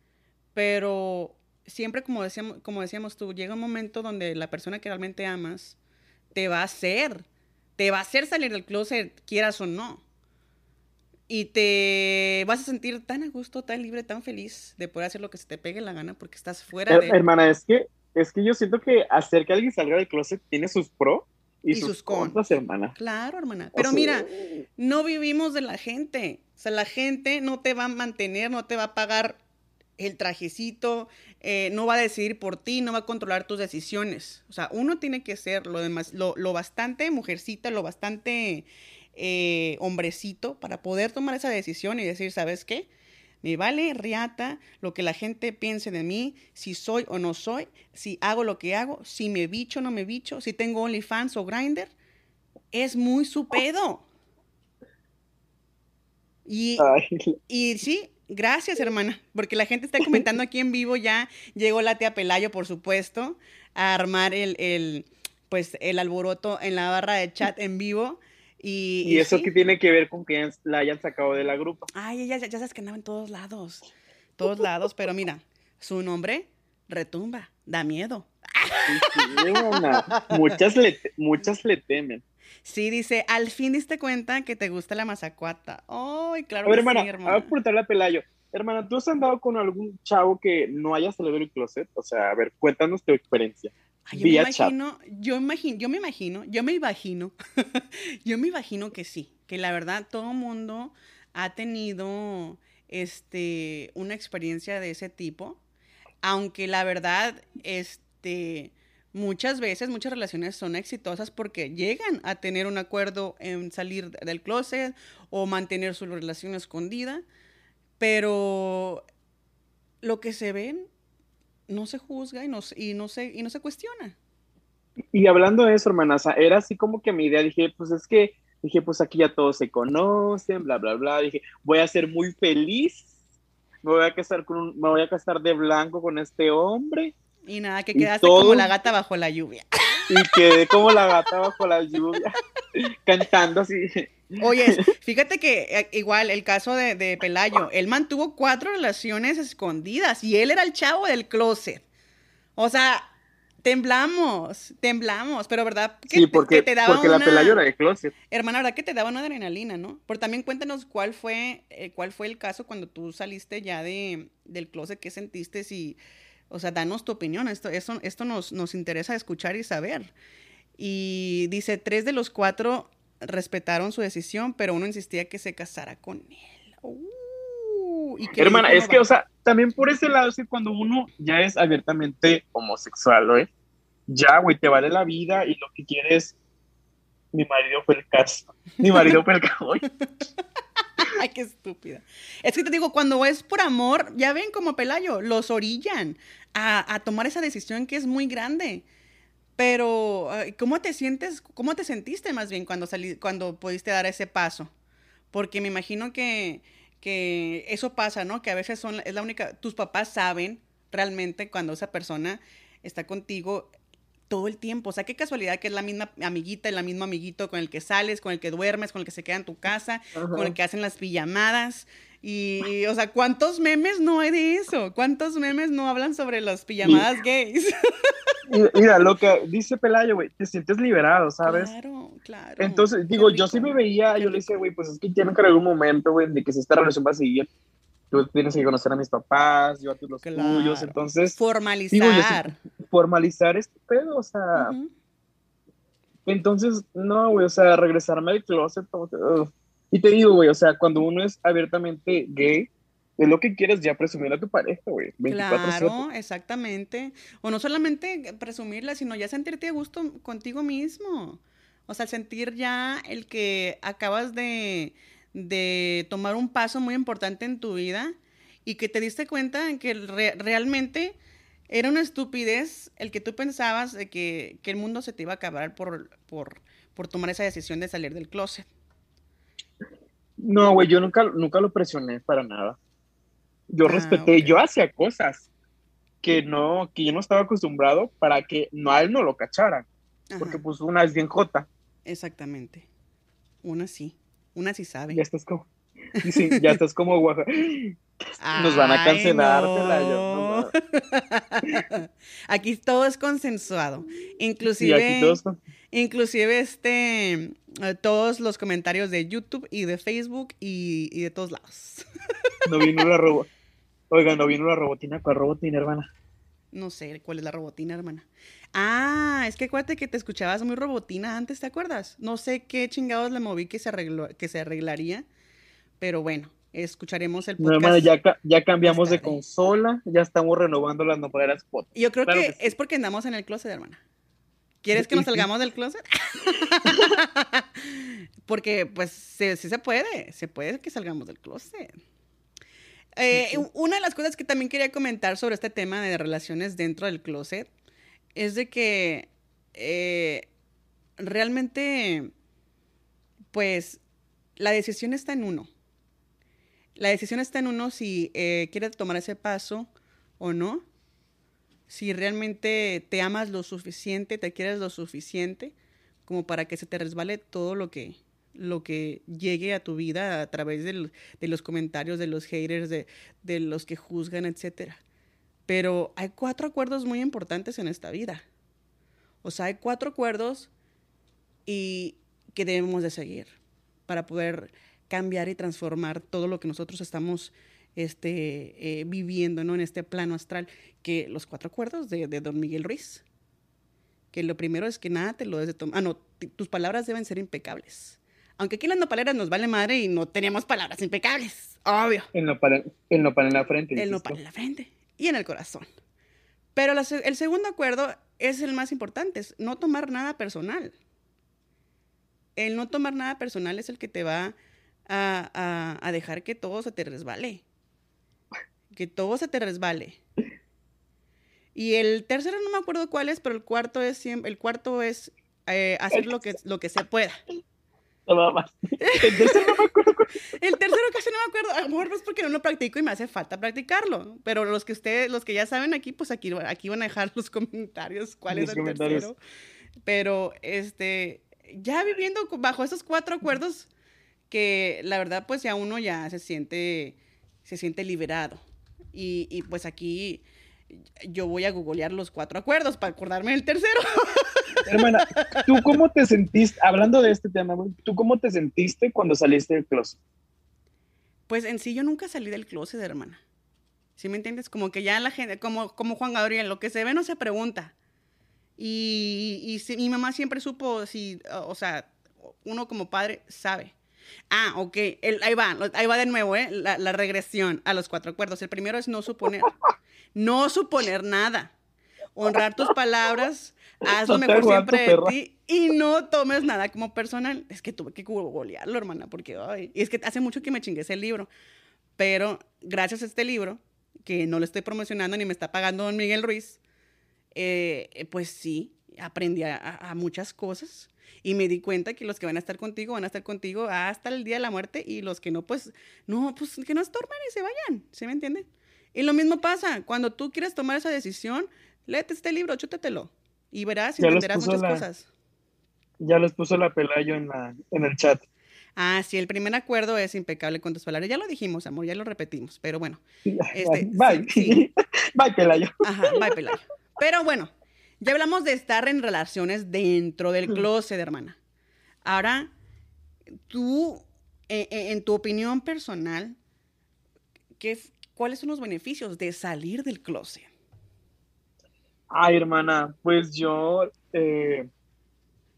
Pero siempre, como decíamos, como decíamos tú, llega un momento donde la persona que realmente amas te va a hacer, te va a hacer salir del closet, quieras o no. Y te vas a sentir tan a gusto, tan libre, tan feliz de poder hacer lo que se te pegue la gana porque estás fuera de... Hermana, es que es que yo siento que hacer que alguien salga del closet tiene sus pros y, sus, contras, hermana. Claro, hermana. Pero mira, no vivimos de la gente. O sea, la gente no te va a mantener, no te va a pagar el trajecito, eh, no va a decidir por ti, no va a controlar tus decisiones. O sea, uno tiene que ser lo, demás, lo, bastante mujercita, lo bastante eh, hombrecito para poder tomar esa decisión y decir, ¿sabes qué? Me vale riata lo que la gente piense de mí, si soy o no soy, si hago lo que hago, si me bicho o no me bicho, si tengo OnlyFans o Grinder. Es muy su pedo. Y, y sí, gracias, hermana, porque la gente está comentando aquí en vivo ya. Llegó la tía Pelayo, por supuesto, a armar el, el pues, el alboroto en la barra de chat en vivo. Y, eso que tiene que ver con que la hayan sacado de la grupa. Ay, ella ya, sabes que andaba en todos lados. Todos lados, pero mira, su nombre retumba, da miedo. muchas, le, muchas le temen. Sí, dice, al fin diste cuenta que te gusta la mazacuata. Ay, claro A ver, que hermana, sí, a ver, hermana. preguntarle a Pelayo. Hermana, ¿tú has andado con algún chavo que no haya salido del closet? O sea, a ver, cuéntanos tu experiencia. Ay, yo me vía chat. imagino, yo imagino, yo me imagino, yo me imagino, yo me imagino que sí, que la verdad todo mundo ha tenido este una experiencia de ese tipo, aunque la verdad este muchas veces muchas relaciones son exitosas porque llegan a tener un acuerdo en salir del closet o mantener su relación escondida, pero lo que se ven no se juzga y no, y no, se, y no se cuestiona. Y hablando de eso, hermana, era así como que mi idea, dije, pues es que, dije, pues aquí ya todos se conocen, bla, bla, bla. Dije, voy a ser muy feliz, me voy a casar con un- me voy a casar de blanco con este hombre Y nada, que Y quedaste como la gata bajo la lluvia. y quedé como la gata bajo la lluvia, cantando así. Oye, fíjate que eh, igual el caso de, de Pelayo, él mantuvo cuatro relaciones escondidas y él era el chavo del closet. O sea, temblamos, temblamos, pero ¿verdad? Que, Sí, porque, que te daba porque la Pelayo era de closet. Hermana, ¿verdad que te daba una adrenalina, no? Pero también cuéntanos cuál fue, eh, cuál fue el caso cuando tú saliste ya de, del closet, qué sentiste, si, o sea, danos tu opinión, esto, esto, esto nos, nos interesa escuchar y saber. Y dice, tres de los cuatro respetaron su decisión, pero uno insistía que se casara con él. Uh, ¿y Hermana, es que, o sea, también por ese lado es que cuando uno ya es abiertamente homosexual, güey, ya, güey, te vale la vida y lo que quieres, mi marido fue el caso, mi marido fue el caso, Ay, qué estúpida. Es que te digo, cuando es por amor, ya ven como Pelayo, los orillan a, a tomar esa decisión que es muy grande. Pero, ¿cómo te sientes, cómo te sentiste más bien cuando salí, cuando pudiste dar ese paso? Porque me imagino que, que eso pasa, ¿no? Que a veces son, es la única, tus papás saben realmente cuando esa persona está contigo todo el tiempo. O sea, qué casualidad que es la misma amiguita, el mismo amiguito con el que sales, con el que duermes, con el que se queda en tu casa, con el que hacen las pijamadas. Y, y, o sea, ¿cuántos memes no hay de eso? ¿Cuántos memes no hablan sobre las pijamadas gays? Mira, lo que dice Pelayo, güey, te sientes liberado, ¿sabes? Claro, claro. Entonces, digo, yo sí me veía, yo le rico. güey, pues es que tiene que haber un momento, güey, de que si esta relación va a seguir, tú tienes que conocer a mis papás, yo a tus los Claro. tuyos, entonces, Formalizar. formalizar este pedo, o sea. Entonces, no, güey, o sea, regresarme al closet, como que. Y te digo, güey, o sea, cuando uno es abiertamente gay, es lo que quieres ya presumir a tu pareja, güey. 24/7. Claro, exactamente. O no solamente presumirla, sino ya sentirte a gusto contigo mismo. O sea, sentir ya el que acabas de, de tomar un paso muy importante en tu vida y que te diste cuenta en que re- realmente era una estupidez el que tú pensabas de que, que el mundo se te iba a acabar por, por, por tomar esa decisión de salir del closet. No, güey, yo nunca, nunca lo presioné para nada. Yo Ah, respeté, yo hacía cosas que no, que yo no estaba acostumbrado para que no, a él no lo cacharan, porque pues una es bien jota, exactamente. Una sí, una sí sabe. ya estás como, sí, ya estás como Oaxaca. Nos van a cancelar, no. Van Aquí todo es consensuado. Sí, Inclusive, aquí todos inclusive este, eh, todos los comentarios de YouTube y de Facebook y, y de todos lados. no vino la robot. Oiga, no vino la robotina, ¿cuál robotina, hermana? No sé cuál es la robotina, hermana. Ah, es que acuérdate que te escuchabas muy robotina antes, ¿te acuerdas? No sé qué chingados le moví que se arregló, que se arreglaría, pero bueno, escucharemos el No, podcast. hermana, ya, ca- ya cambiamos de consola, ya estamos renovando las pot. Yo creo Claro que, que sí. es porque andamos en el closet, hermana. ¿Quieres que nos salgamos del closet? porque, pues, sí, sí se puede. Se puede que salgamos del closet. Eh, Una de las cosas que también quería comentar sobre este tema de relaciones dentro del closet es de que eh, realmente, pues, la decisión está en uno. La decisión está en uno si eh, quiere tomar ese paso o no. Si realmente te amas lo suficiente, te quieres lo suficiente, como para que se te resbale todo lo que, lo que llegue a tu vida a través de los comentarios, de los haters, de, de los que juzgan, etc. Pero hay cuatro acuerdos muy importantes en esta vida. O sea, hay cuatro acuerdos y que debemos de seguir para poder cambiar y transformar todo lo que nosotros estamos este, eh, viviendo ¿no? en este plano astral, que los cuatro acuerdos de, de don Miguel Ruiz, que lo primero es que nada te lo des de tomar, ah, no, tus palabras deben ser impecables. Aunque aquí en las nopaleras nos vale madre y no tenemos palabras impecables, obvio. El nopal, el nopal en la frente. El nopal en la frente y en el corazón. Pero el segundo acuerdo es el más importante, es no tomar nada personal. El no tomar nada personal es el que te va a, a dejar que todo se te resbale. Que todo se te resbale. Y el tercero no me acuerdo cuál es, pero el cuarto es el cuarto es eh, hacer lo que, lo que se pueda. El tercero no me acuerdo. El tercero casi no me acuerdo. A lo mejor es porque no lo practico y me hace falta practicarlo. Pero los que ustedes, los que ya saben aquí, pues aquí, aquí van a dejar los comentarios cuál es el tercero. Pero este, ya viviendo bajo esos cuatro acuerdos, que la verdad, pues ya uno ya se siente, se siente liberado. Y, y pues aquí yo voy a googlear los cuatro acuerdos para acordarme del tercero. Hermana, ¿tú cómo te sentiste, hablando de este tema, ¿tú cómo te sentiste cuando saliste del closet? Pues en sí yo nunca salí del closet, hermana. ¿Sí me entiendes? Como que ya la gente, como, como Juan Gabriel, lo que se ve no se pregunta. Y, y mi mamá siempre supo, si, o sea, uno como padre sabe. Ah, ok, ahí va, ahí va de nuevo, ¿eh? La, la, regresión a los cuatro acuerdos. El primero es no suponer, no suponer nada. Honrar tus palabras, haz lo mejor siempre de ti y no tomes nada como personal. Es que tuve que golearlo, hermana, porque ay, y es que hace mucho que me chingué ese libro. Pero gracias a este libro, que no lo estoy promocionando ni me está pagando don Miguel Ruiz, eh, pues sí, aprendí a, muchas cosas y me di cuenta que los que van a estar contigo van a estar contigo hasta el día de la muerte y los que no, pues no, pues que no estorben y se vayan, ¿se me entiende? Y lo mismo pasa, cuando tú quieres tomar esa decisión, léete este libro, chútetelo y verás y entenderás muchas cosas. Ya les puso la Pelayo en, la, en el chat. Ah, sí, el primer acuerdo es impecable con tus palabras. Ya lo dijimos, amor, ya lo repetimos, pero bueno. Este, bye. bye, Pelayo. Ajá, bye, Pelayo. Pero bueno, ya hablamos de estar en relaciones dentro del closet, hermana. Ahora, tú, e, e, en, tu opinión personal, ¿qué, ¿cuáles son los beneficios de salir del closet? Ay, hermana, pues yo eh,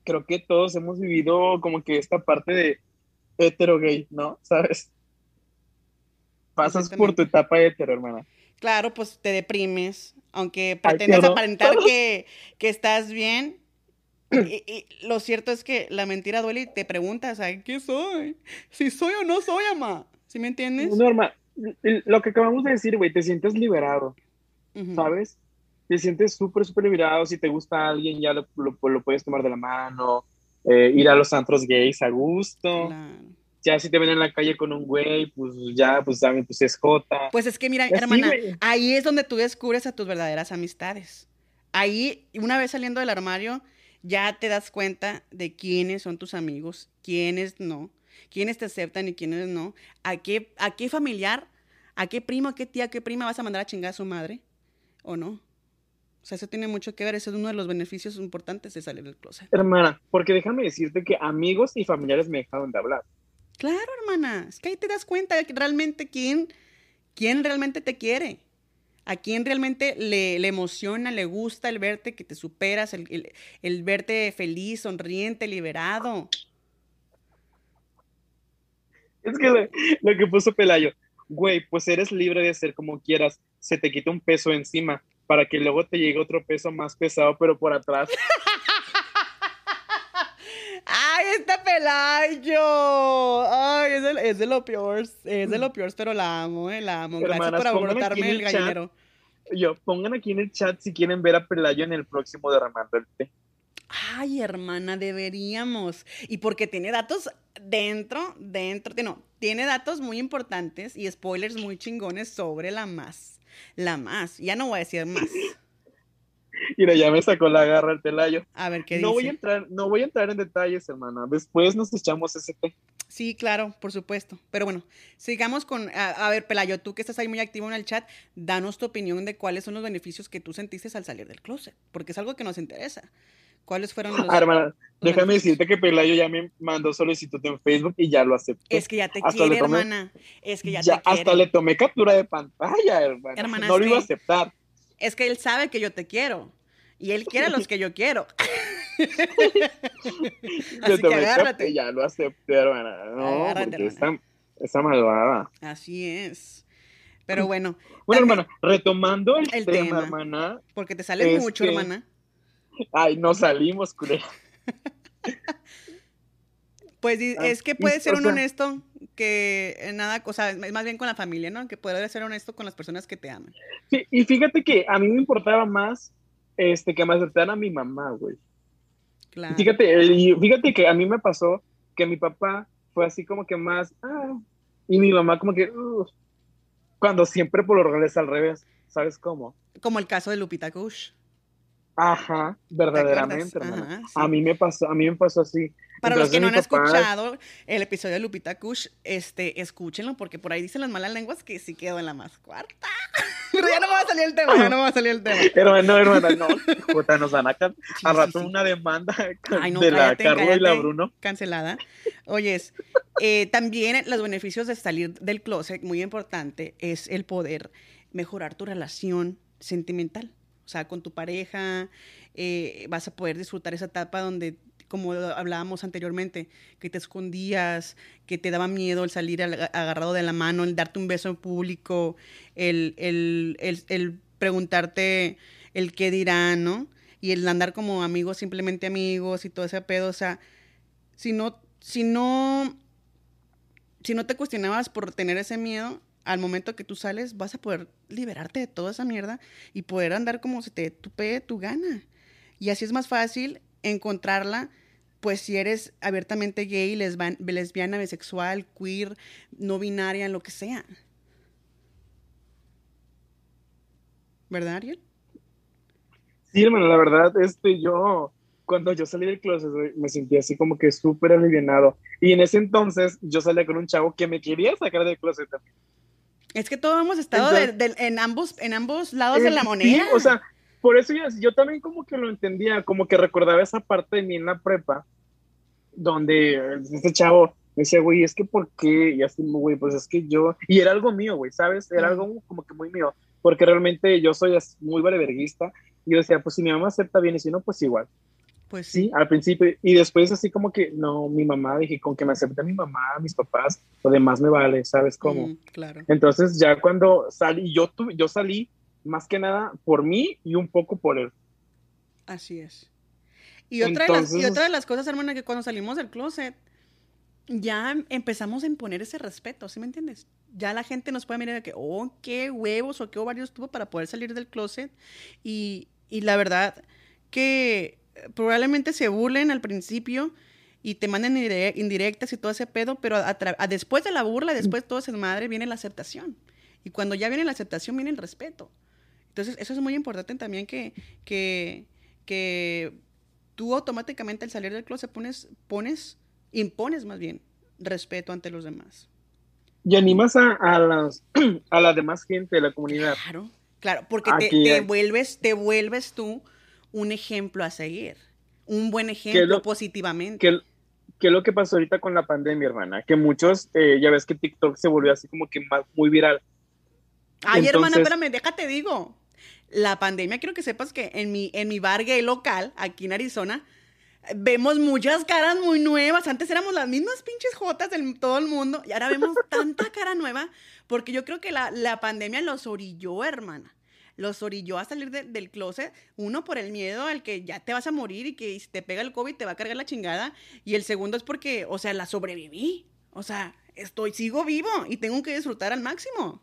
creo que todos hemos vivido como que esta parte de hetero gay, ¿no? ¿Sabes? Pasas por tu etapa hetero, hermana. Claro, pues te deprimes, aunque pretendes aparentar que, estás bien. Y, lo cierto es que la mentira duele y te preguntas, ¿ay, ¿qué soy? Si soy o no soy, ama. ¿Sí me entiendes? Norma, lo que acabamos de decir, güey, te sientes liberado, ¿sabes? Te sientes súper, súper liberado. Si te gusta alguien, ya lo, puedes tomar de la mano, eh, ir a los antros gays a gusto. Claro ya si te ven en la calle con un güey, pues ya, pues saben, pues es Jota. Pues es que mira, hermana, ahí es donde tú descubres a tus verdaderas amistades. Ahí, una vez saliendo del armario, ya te das cuenta de quiénes son tus amigos, quiénes no, quiénes te aceptan y quiénes no, a qué, a qué familiar, a qué primo, a qué tía, a qué prima vas a mandar a chingar a su madre, o no. O sea, eso tiene mucho que ver, eso es uno de los beneficios importantes de salir del closet. Hermana, porque déjame decirte que amigos y familiares me dejaron de hablar. Claro, hermana, es que ahí te das cuenta de que realmente quién, quién realmente te quiere, a quién realmente le, emociona, le gusta el verte que te superas, el, verte feliz, sonriente, liberado. Es que lo, que puso Pelayo, güey, pues eres libre de ser como quieras, se te quita un peso encima para que luego te llegue otro peso más pesado, pero por atrás. ¡Ay, este Pelayo! ¡Ay, es de, es de, lo peor! Es de lo peor, pero la amo, eh, la amo. Gracias por abrotarme el, gallinero. yo, pongan aquí en el chat si quieren ver a Pelayo en el próximo Derramando el Té. Ay, hermana, deberíamos. Y porque tiene datos dentro, dentro, no, tiene datos muy importantes y spoilers muy chingones sobre la más. La más. Ya no voy a decir más. Mira, ya me sacó la garra el Pelayo. A ver, ¿qué no dice? Voy a entrar, no voy a entrar en detalles, hermana. Después nos echamos ese té. Sí, claro, por supuesto. Pero bueno, sigamos con, a, ver, Pelayo, tú que estás ahí muy activo en el chat, danos tu opinión de cuáles son los beneficios que tú sentiste al salir del closet, porque es algo que nos interesa. ¿Cuáles fueron los...? Ah, hermana, déjame decirte que Pelayo ya me mandó solicitud en Facebook y ya lo acepté. Es que ya te quiere, hermana. Es que ya, te quiere. Hasta le tomé captura de pantalla, hermana. hermana no lo iba a aceptar. Es que él sabe que yo te quiero. Y él quiere a los que yo quiero. Así que agárrate. Ya lo acepté, hermana. No, porque Está, está malvada. Así es. Pero bueno. Bueno, hermana, retomando el, tema, hermana. Porque te sale mucho, hermana. Ay, no salimos, culera. Pues ah, es que puede ser un honesto que nada, o sea, más bien con la familia, ¿no? Que puede ser honesto con las personas que te aman. Sí, y fíjate que a mí me importaba más este que me aceptaran a mi mamá, güey. Claro. Fíjate, fíjate que a mí me pasó que mi papá fue así como que más, ah, y mi mamá como que, cuando siempre por lo es al revés, ¿sabes cómo? Como el caso de Lupita Kush. Ajá, verdaderamente, hermano. A mí me pasó, a mí me pasó así. Para los que no han escuchado el episodio de Lupita Kush, este, escúchenlo, porque por ahí dicen las malas lenguas que sí quedó en la más cuarta. Pero ya no me va a salir el tema, ya no me va a salir el tema. Hermano, hermana, no. Puta, nos van a, a rato una demanda de la Carlos y la Bruno. Cancelada. Oyes, eh, también los beneficios de salir del closet, muy importante, es el poder mejorar tu relación sentimental. O sea, con tu pareja, eh, vas a poder disfrutar esa etapa donde, como hablábamos anteriormente, que te escondías, que te daba miedo el salir agarrado de la mano, el darte un beso en público, el, el, el preguntarte el qué dirán, ¿no? Y el andar como amigos, simplemente amigos y todo ese pedo. O sea, si no, si no, si no te cuestionabas por tener ese miedo, al momento que tú sales vas a poder liberarte de toda esa mierda y poder andar como se te tupe tu gana. Y así es más fácil encontrarla, pues si eres abiertamente gay, lesbiana, bisexual, queer, no binaria, lo que sea. ¿Verdad, Ariel? Sí, hermano, la verdad, este, yo, cuando yo salí del closet, me sentí así como que súper alivianado. Y en ese entonces, yo salía con un chavo que me quería sacar del closet también. Es que todos hemos estado en, ambos, en ambos lados de la moneda. o sea, por eso yo, también como que lo entendía, como que recordaba esa parte de mí en la prepa, donde este chavo me decía, güey, es que ¿por qué? Y así, güey, pues es que yo, y era algo mío, güey, ¿sabes? Era algo como que muy mío, porque realmente yo soy muy valeverguista, y yo decía, pues si mi mamá acepta bien, y si no, pues igual. Pues sí. al principio. Y después así como que, no, mi mamá, dije, con que me acepte mi mamá, mis papás, lo demás me vale, ¿sabes cómo? Mm, claro. Entonces ya cuando salí, yo, tuve, yo salí más que nada por mí y un poco por él. Así es. Y otra, de las, y otra de las cosas, hermana, que cuando salimos del closet, ya empezamos a imponer ese respeto, ¿sí me entiendes? Ya la gente nos puede mirar de que, oh, qué huevos o qué ovarios tuvo para poder salir del closet. Y, y la verdad que probablemente se burlen al principio y te manden indirectas y todo ese pedo, pero después de la burla, después de todo ese madre, viene la aceptación. Y cuando ya viene la aceptación, viene el respeto. Entonces, eso es muy importante también que, que, que tú automáticamente al salir del closet pones, pones, impones más bien respeto ante los demás. Y animas a, a, las, a la demás gente de la comunidad. Claro, claro, porque te, te, vuelves, te vuelves tú un ejemplo a seguir, un buen ejemplo positivamente. ¿qué, ¿Qué es lo que pasó ahorita con la pandemia, hermana? Que muchos, eh, ya ves que TikTok se volvió así como que más, muy viral. Ay, hermana, espérame, déjate digo. La pandemia, quiero que sepas que en mi, en mi bar gay local, aquí en Arizona, vemos muchas caras muy nuevas. Antes éramos las mismas pinches jotas de todo el mundo y ahora vemos tanta cara nueva porque yo creo que la, la pandemia los orilló, hermana los orilló a salir del closet, uno por el miedo al que ya te vas a morir y que si te pega el COVID te va a cargar la chingada, y el segundo es porque, o sea, la sobreviví, o sea, estoy, sigo vivo y tengo que disfrutar al máximo.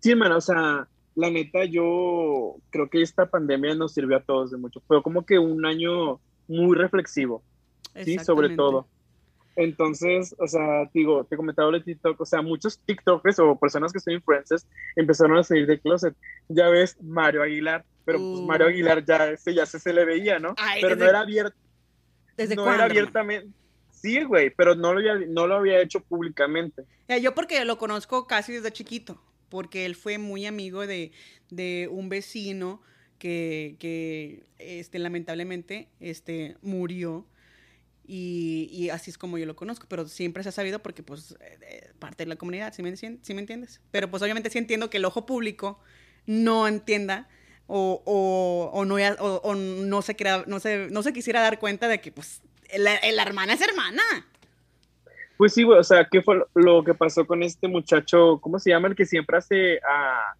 Sí, hermano, o sea, la neta, yo creo que esta pandemia nos sirvió a todos de mucho. Fue como que un año muy reflexivo, sí, sobre todo. Entonces, o sea, digo, te comentaba de TikTok, o sea, muchos TikTokers o personas que son influencers empezaron a salir del closet. Ya ves, Mario Aguilar, pero pues uh. Mario Aguilar ya, ya se, le veía, ¿no? pero no era abierto. ¿Desde no era abiertamente. Sí, güey, pero no lo, había, no lo había hecho públicamente. yo porque lo conozco casi desde chiquito, porque él fue muy amigo de, de un vecino que, que este, lamentablemente este, murió. Y, y, así es como yo lo conozco, pero siempre se ha sabido porque pues eh, parte de la comunidad, ¿sí me, ¿sí me entiendes? Pero pues obviamente sí entiendo que el ojo público no entienda o, o, o no, o, o, no, se quiera, no, se, no se quisiera dar cuenta de que pues la, la hermana es hermana. Pues sí, güey, o sea, ¿qué fue lo que pasó con este muchacho? ¿Cómo se llama? El que siempre hace a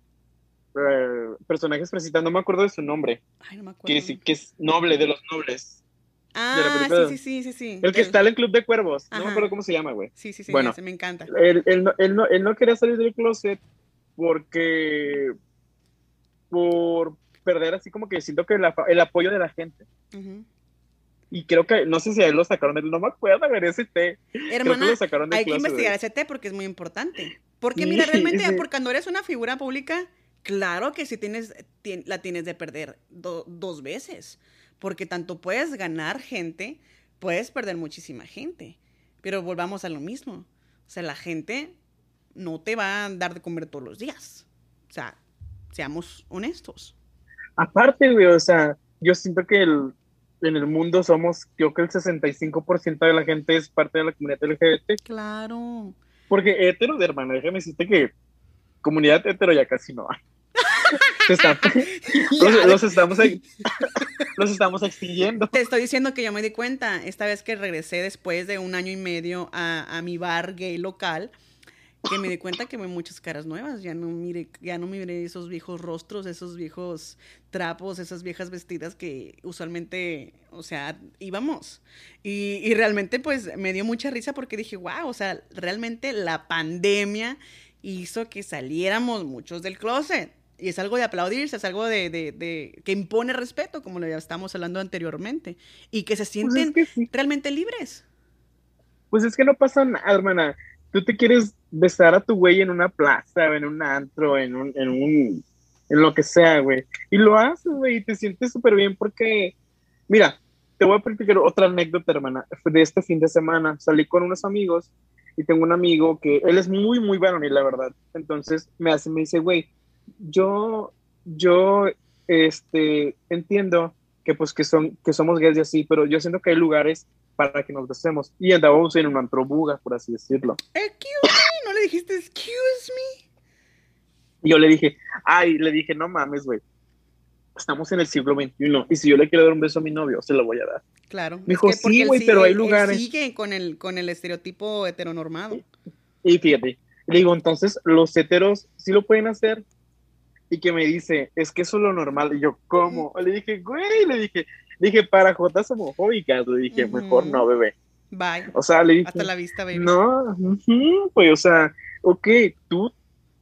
uh, personajes presentando, no me acuerdo de su nombre. Ay, no me acuerdo. Que es, que es noble, de los nobles. Ah, sí, sí, sí, sí, El que está en el Club de Cuervos. No me acuerdo cómo se llama, güey. Sí, sí, sí, bueno, me encanta. Él, él, no, él, no, él no quería salir del closet porque por perder así como que siento que el apoyo de la gente. Y creo que, no sé si a él lo sacaron del, no me acuerdo, ver ese té. Hermana, que sacaron hay que investigar ese té porque es muy importante. Porque mira, realmente, porque cuando eres una figura pública, claro que sí tienes, la tienes de perder do, dos veces. Porque tanto puedes ganar gente, puedes perder muchísima gente. Pero volvamos a lo mismo. O sea, la gente no te va a dar de comer todos los días. O sea, seamos honestos. Aparte, güey, o sea, yo siento que el, en el mundo somos, creo que el 65% de la gente es parte de la comunidad LGBT. Claro. Porque hetero, de hermano, déjame decirte que comunidad hetero ya casi no hay. Está, los, los, estamos, los estamos extinguiendo. Te estoy diciendo que yo me di cuenta esta vez que regresé después de un año y medio a, a mi bar gay local que me di cuenta que ve muchas caras nuevas, ya no mire, ya no miré esos viejos rostros, esos viejos trapos, esas viejas vestidas que usualmente, o sea, íbamos. Y, y realmente pues me dio mucha risa porque dije, wow, o sea, realmente la pandemia hizo que saliéramos muchos del closet. Y es algo de aplaudirse, es algo de, de, de que impone respeto, como lo ya estamos hablando anteriormente, y que se sienten pues es que sí. realmente libres. Pues es que no pasa nada, hermana tú te quieres besar a tu güey en una plaza, en un antro, en un, en un, en lo que sea, güey. Y lo haces, güey, y te sientes súper bien porque, mira, te voy a platicar otra anécdota, hermana, de este fin de semana. Salí con unos amigos y tengo un amigo que, él es muy, muy varonil, la verdad. Entonces me hace, me dice, güey, yo, yo, este, entiendo que pues que son, que somos gays y así, pero yo siento que hay lugares para que nos besemos. Y andábamos en un antrobuga, por así decirlo. Excuse me, ¿no le dijiste excuse me? Y yo le dije, ay, le dije, no mames, güey. Estamos en el siglo XXI y si yo le quiero dar un beso a mi novio, se lo voy a dar. Claro. Me dijo, es que sí, güey, pero hay lugares. sigue con el, con el estereotipo heteronormado. Y, y fíjate, le digo, entonces, los heteros sí lo pueden hacer. Y que me dice, es que eso es lo normal. Y yo, ¿cómo? Le dije, güey, le dije, dije, para jotas homofóbicas, le dije, uh -huh. mejor no, bebé. Bye. O sea, le dije, hasta la vista, baby. No, uh -huh, pues, o sea, ok, tú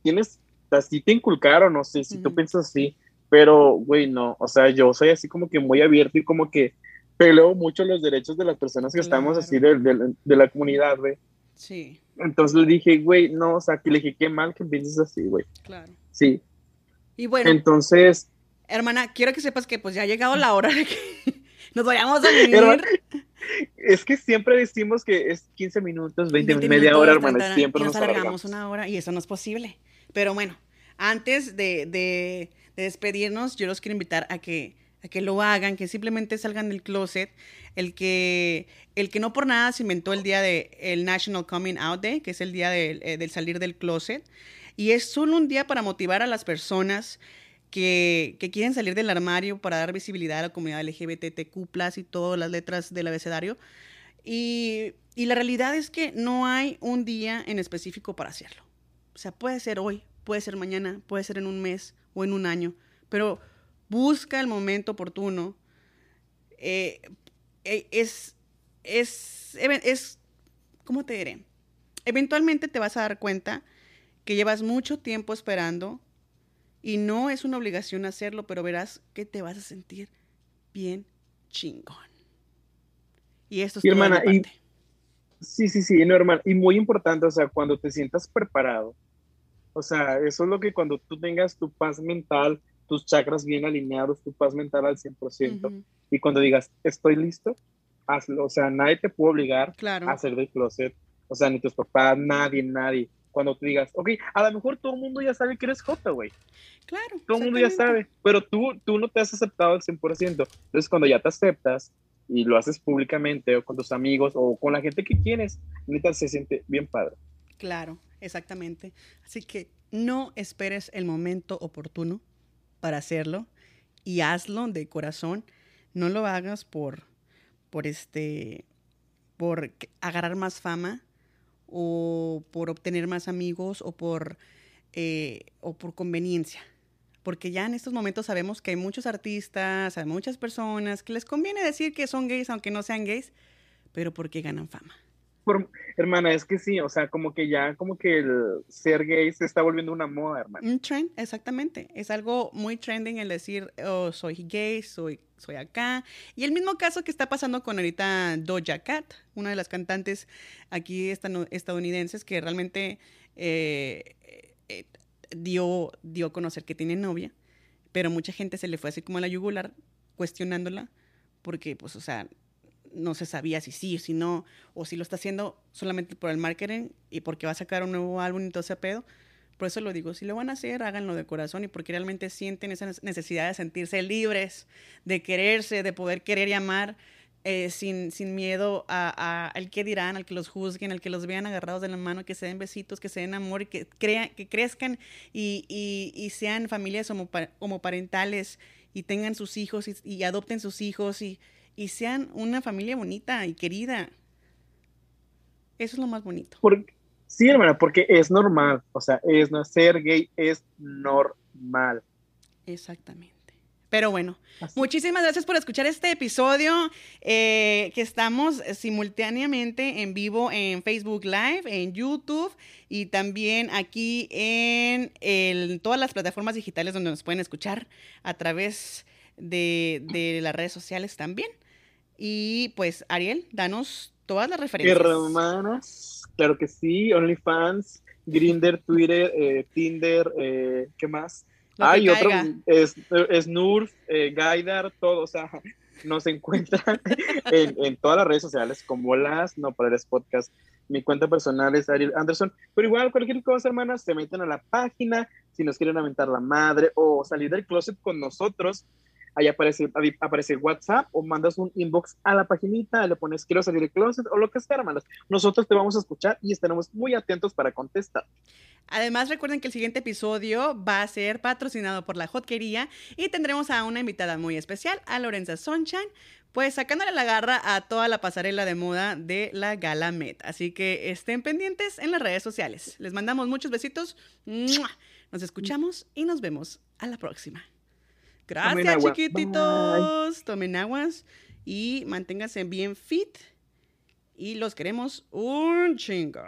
tienes, así te inculcaron, no sé, si uh -huh. tú piensas así, pero, güey, no, o sea, yo soy así como que muy abierto y como que peleo mucho los derechos de las personas que claro. estamos así de, de, de la comunidad, güey. Sí. Entonces le dije, güey, no, o sea, que le dije, qué mal que pienses así, güey. Claro. Sí. Y bueno. Entonces, hermana, quiero que sepas que pues ya ha llegado la hora de que nos vayamos a vivir. Es que siempre decimos que es 15 minutos, 20, 20 media hora, hermana, siempre nos, nos alargamos una hora y eso no es posible. Pero bueno, antes de, de, de, despedirnos, yo los quiero invitar a que, a que lo hagan, que simplemente salgan del closet. El que, el que no por nada se inventó el día del el National Coming Out Day, que es el día de, eh, del salir del closet. Y es solo un día para motivar a las personas que, que, quieren salir del armario para dar visibilidad a la comunidad LGBTQ, y todas las letras del abecedario. Y, y, la realidad es que no hay un día en específico para hacerlo. O sea, puede ser hoy, puede ser mañana, puede ser en un mes o en un año, pero busca el momento oportuno. Eh, es, es, es, ¿cómo te diré? Eventualmente te vas a dar cuenta que llevas mucho tiempo esperando y no es una obligación hacerlo, pero verás que te vas a sentir bien chingón. Y esto es y hermana, y, sí, sí, sí, no, y muy importante, o sea, cuando te sientas preparado, o sea, eso es lo que cuando tú tengas tu paz mental, tus chakras bien alineados, tu paz mental al 100%, uh -huh. y cuando digas, estoy listo, hazlo, o sea, nadie te puede obligar claro. a hacer del closet, o sea, ni tus papás, nadie, nadie, cuando tú digas, ok, a lo mejor todo el mundo ya sabe que eres J, güey. Claro. Todo el mundo ya sabe, pero tú, tú no te has aceptado al 100%. Entonces, cuando ya te aceptas y lo haces públicamente o con tus amigos o con la gente que quieres, neta se siente bien padre. Claro, exactamente. Así que no esperes el momento oportuno para hacerlo y hazlo de corazón. No lo hagas por, por este, por agarrar más fama o por obtener más amigos o por, eh, o por conveniencia. Porque ya en estos momentos sabemos que hay muchos artistas, hay muchas personas que les conviene decir que son gays aunque no sean gays, pero porque ganan fama. Hermana, es que sí, o sea, como que ya, como que el ser gay se está volviendo una moda, hermana. Un trend, exactamente. Es algo muy trending el decir, oh, soy gay, soy, soy acá. Y el mismo caso que está pasando con ahorita Doja Cat, una de las cantantes aquí estadounidenses que realmente eh, eh, dio, dio a conocer que tiene novia, pero mucha gente se le fue así como a la yugular cuestionándola porque, pues, o sea, no se sabía si sí, si no, o si lo está haciendo solamente por el marketing y porque va a sacar un nuevo álbum y todo ese pedo. Por eso lo digo, si lo van a hacer, háganlo de corazón y porque realmente sienten esa necesidad de sentirse libres, de quererse, de poder querer y amar eh, sin, sin miedo a, al que dirán, al que los juzguen, al que los vean agarrados de la mano, que se den besitos, que se den amor, que, crean, que crezcan y, y, sean familias homoparentales y tengan sus hijos y adopten sus hijos y y sean una familia bonita y querida. Eso es lo más bonito. sí, hermana, porque es normal. O sea, es no ser gay es normal. Exactamente. Pero bueno, muchísimas gracias por escuchar este episodio eh, que estamos simultáneamente en vivo en Facebook Live, en YouTube y también aquí en, en todas las plataformas digitales donde nos pueden escuchar a través de, de las redes sociales también. Y pues, Ariel, danos todas las referencias. Hermanas, claro que sí, OnlyFans, Grinder, Twitter, eh, Tinder, eh, ¿qué más? Hay otro, es, es Nurf, eh, Gaidar, todo, o sea, nos encuentran en, en, todas las redes sociales como las No Paredes Podcast. Mi cuenta personal es Ariel Anderson, pero igual cualquier cosa, hermanas, se meten a la página si nos quieren aventar la madre o salir del closet con nosotros ahí aparece, aparece WhatsApp o mandas un inbox a la paginita, le pones quiero salir del closet o lo que sea, hermanos. Nosotros te vamos a escuchar y estaremos muy atentos para contestar. Además, recuerden que el siguiente episodio va a ser patrocinado por la Hotquería y tendremos a una invitada muy especial, a Lorenza Sunshine, pues sacándole la garra a toda la pasarela de moda de la Gala Met. Así que estén pendientes en las redes sociales. Les mandamos muchos besitos. Nos escuchamos y nos vemos a la próxima. Gracias, chiquititos. Tomen aguas y manténganse bien fit. Y los queremos un chingo.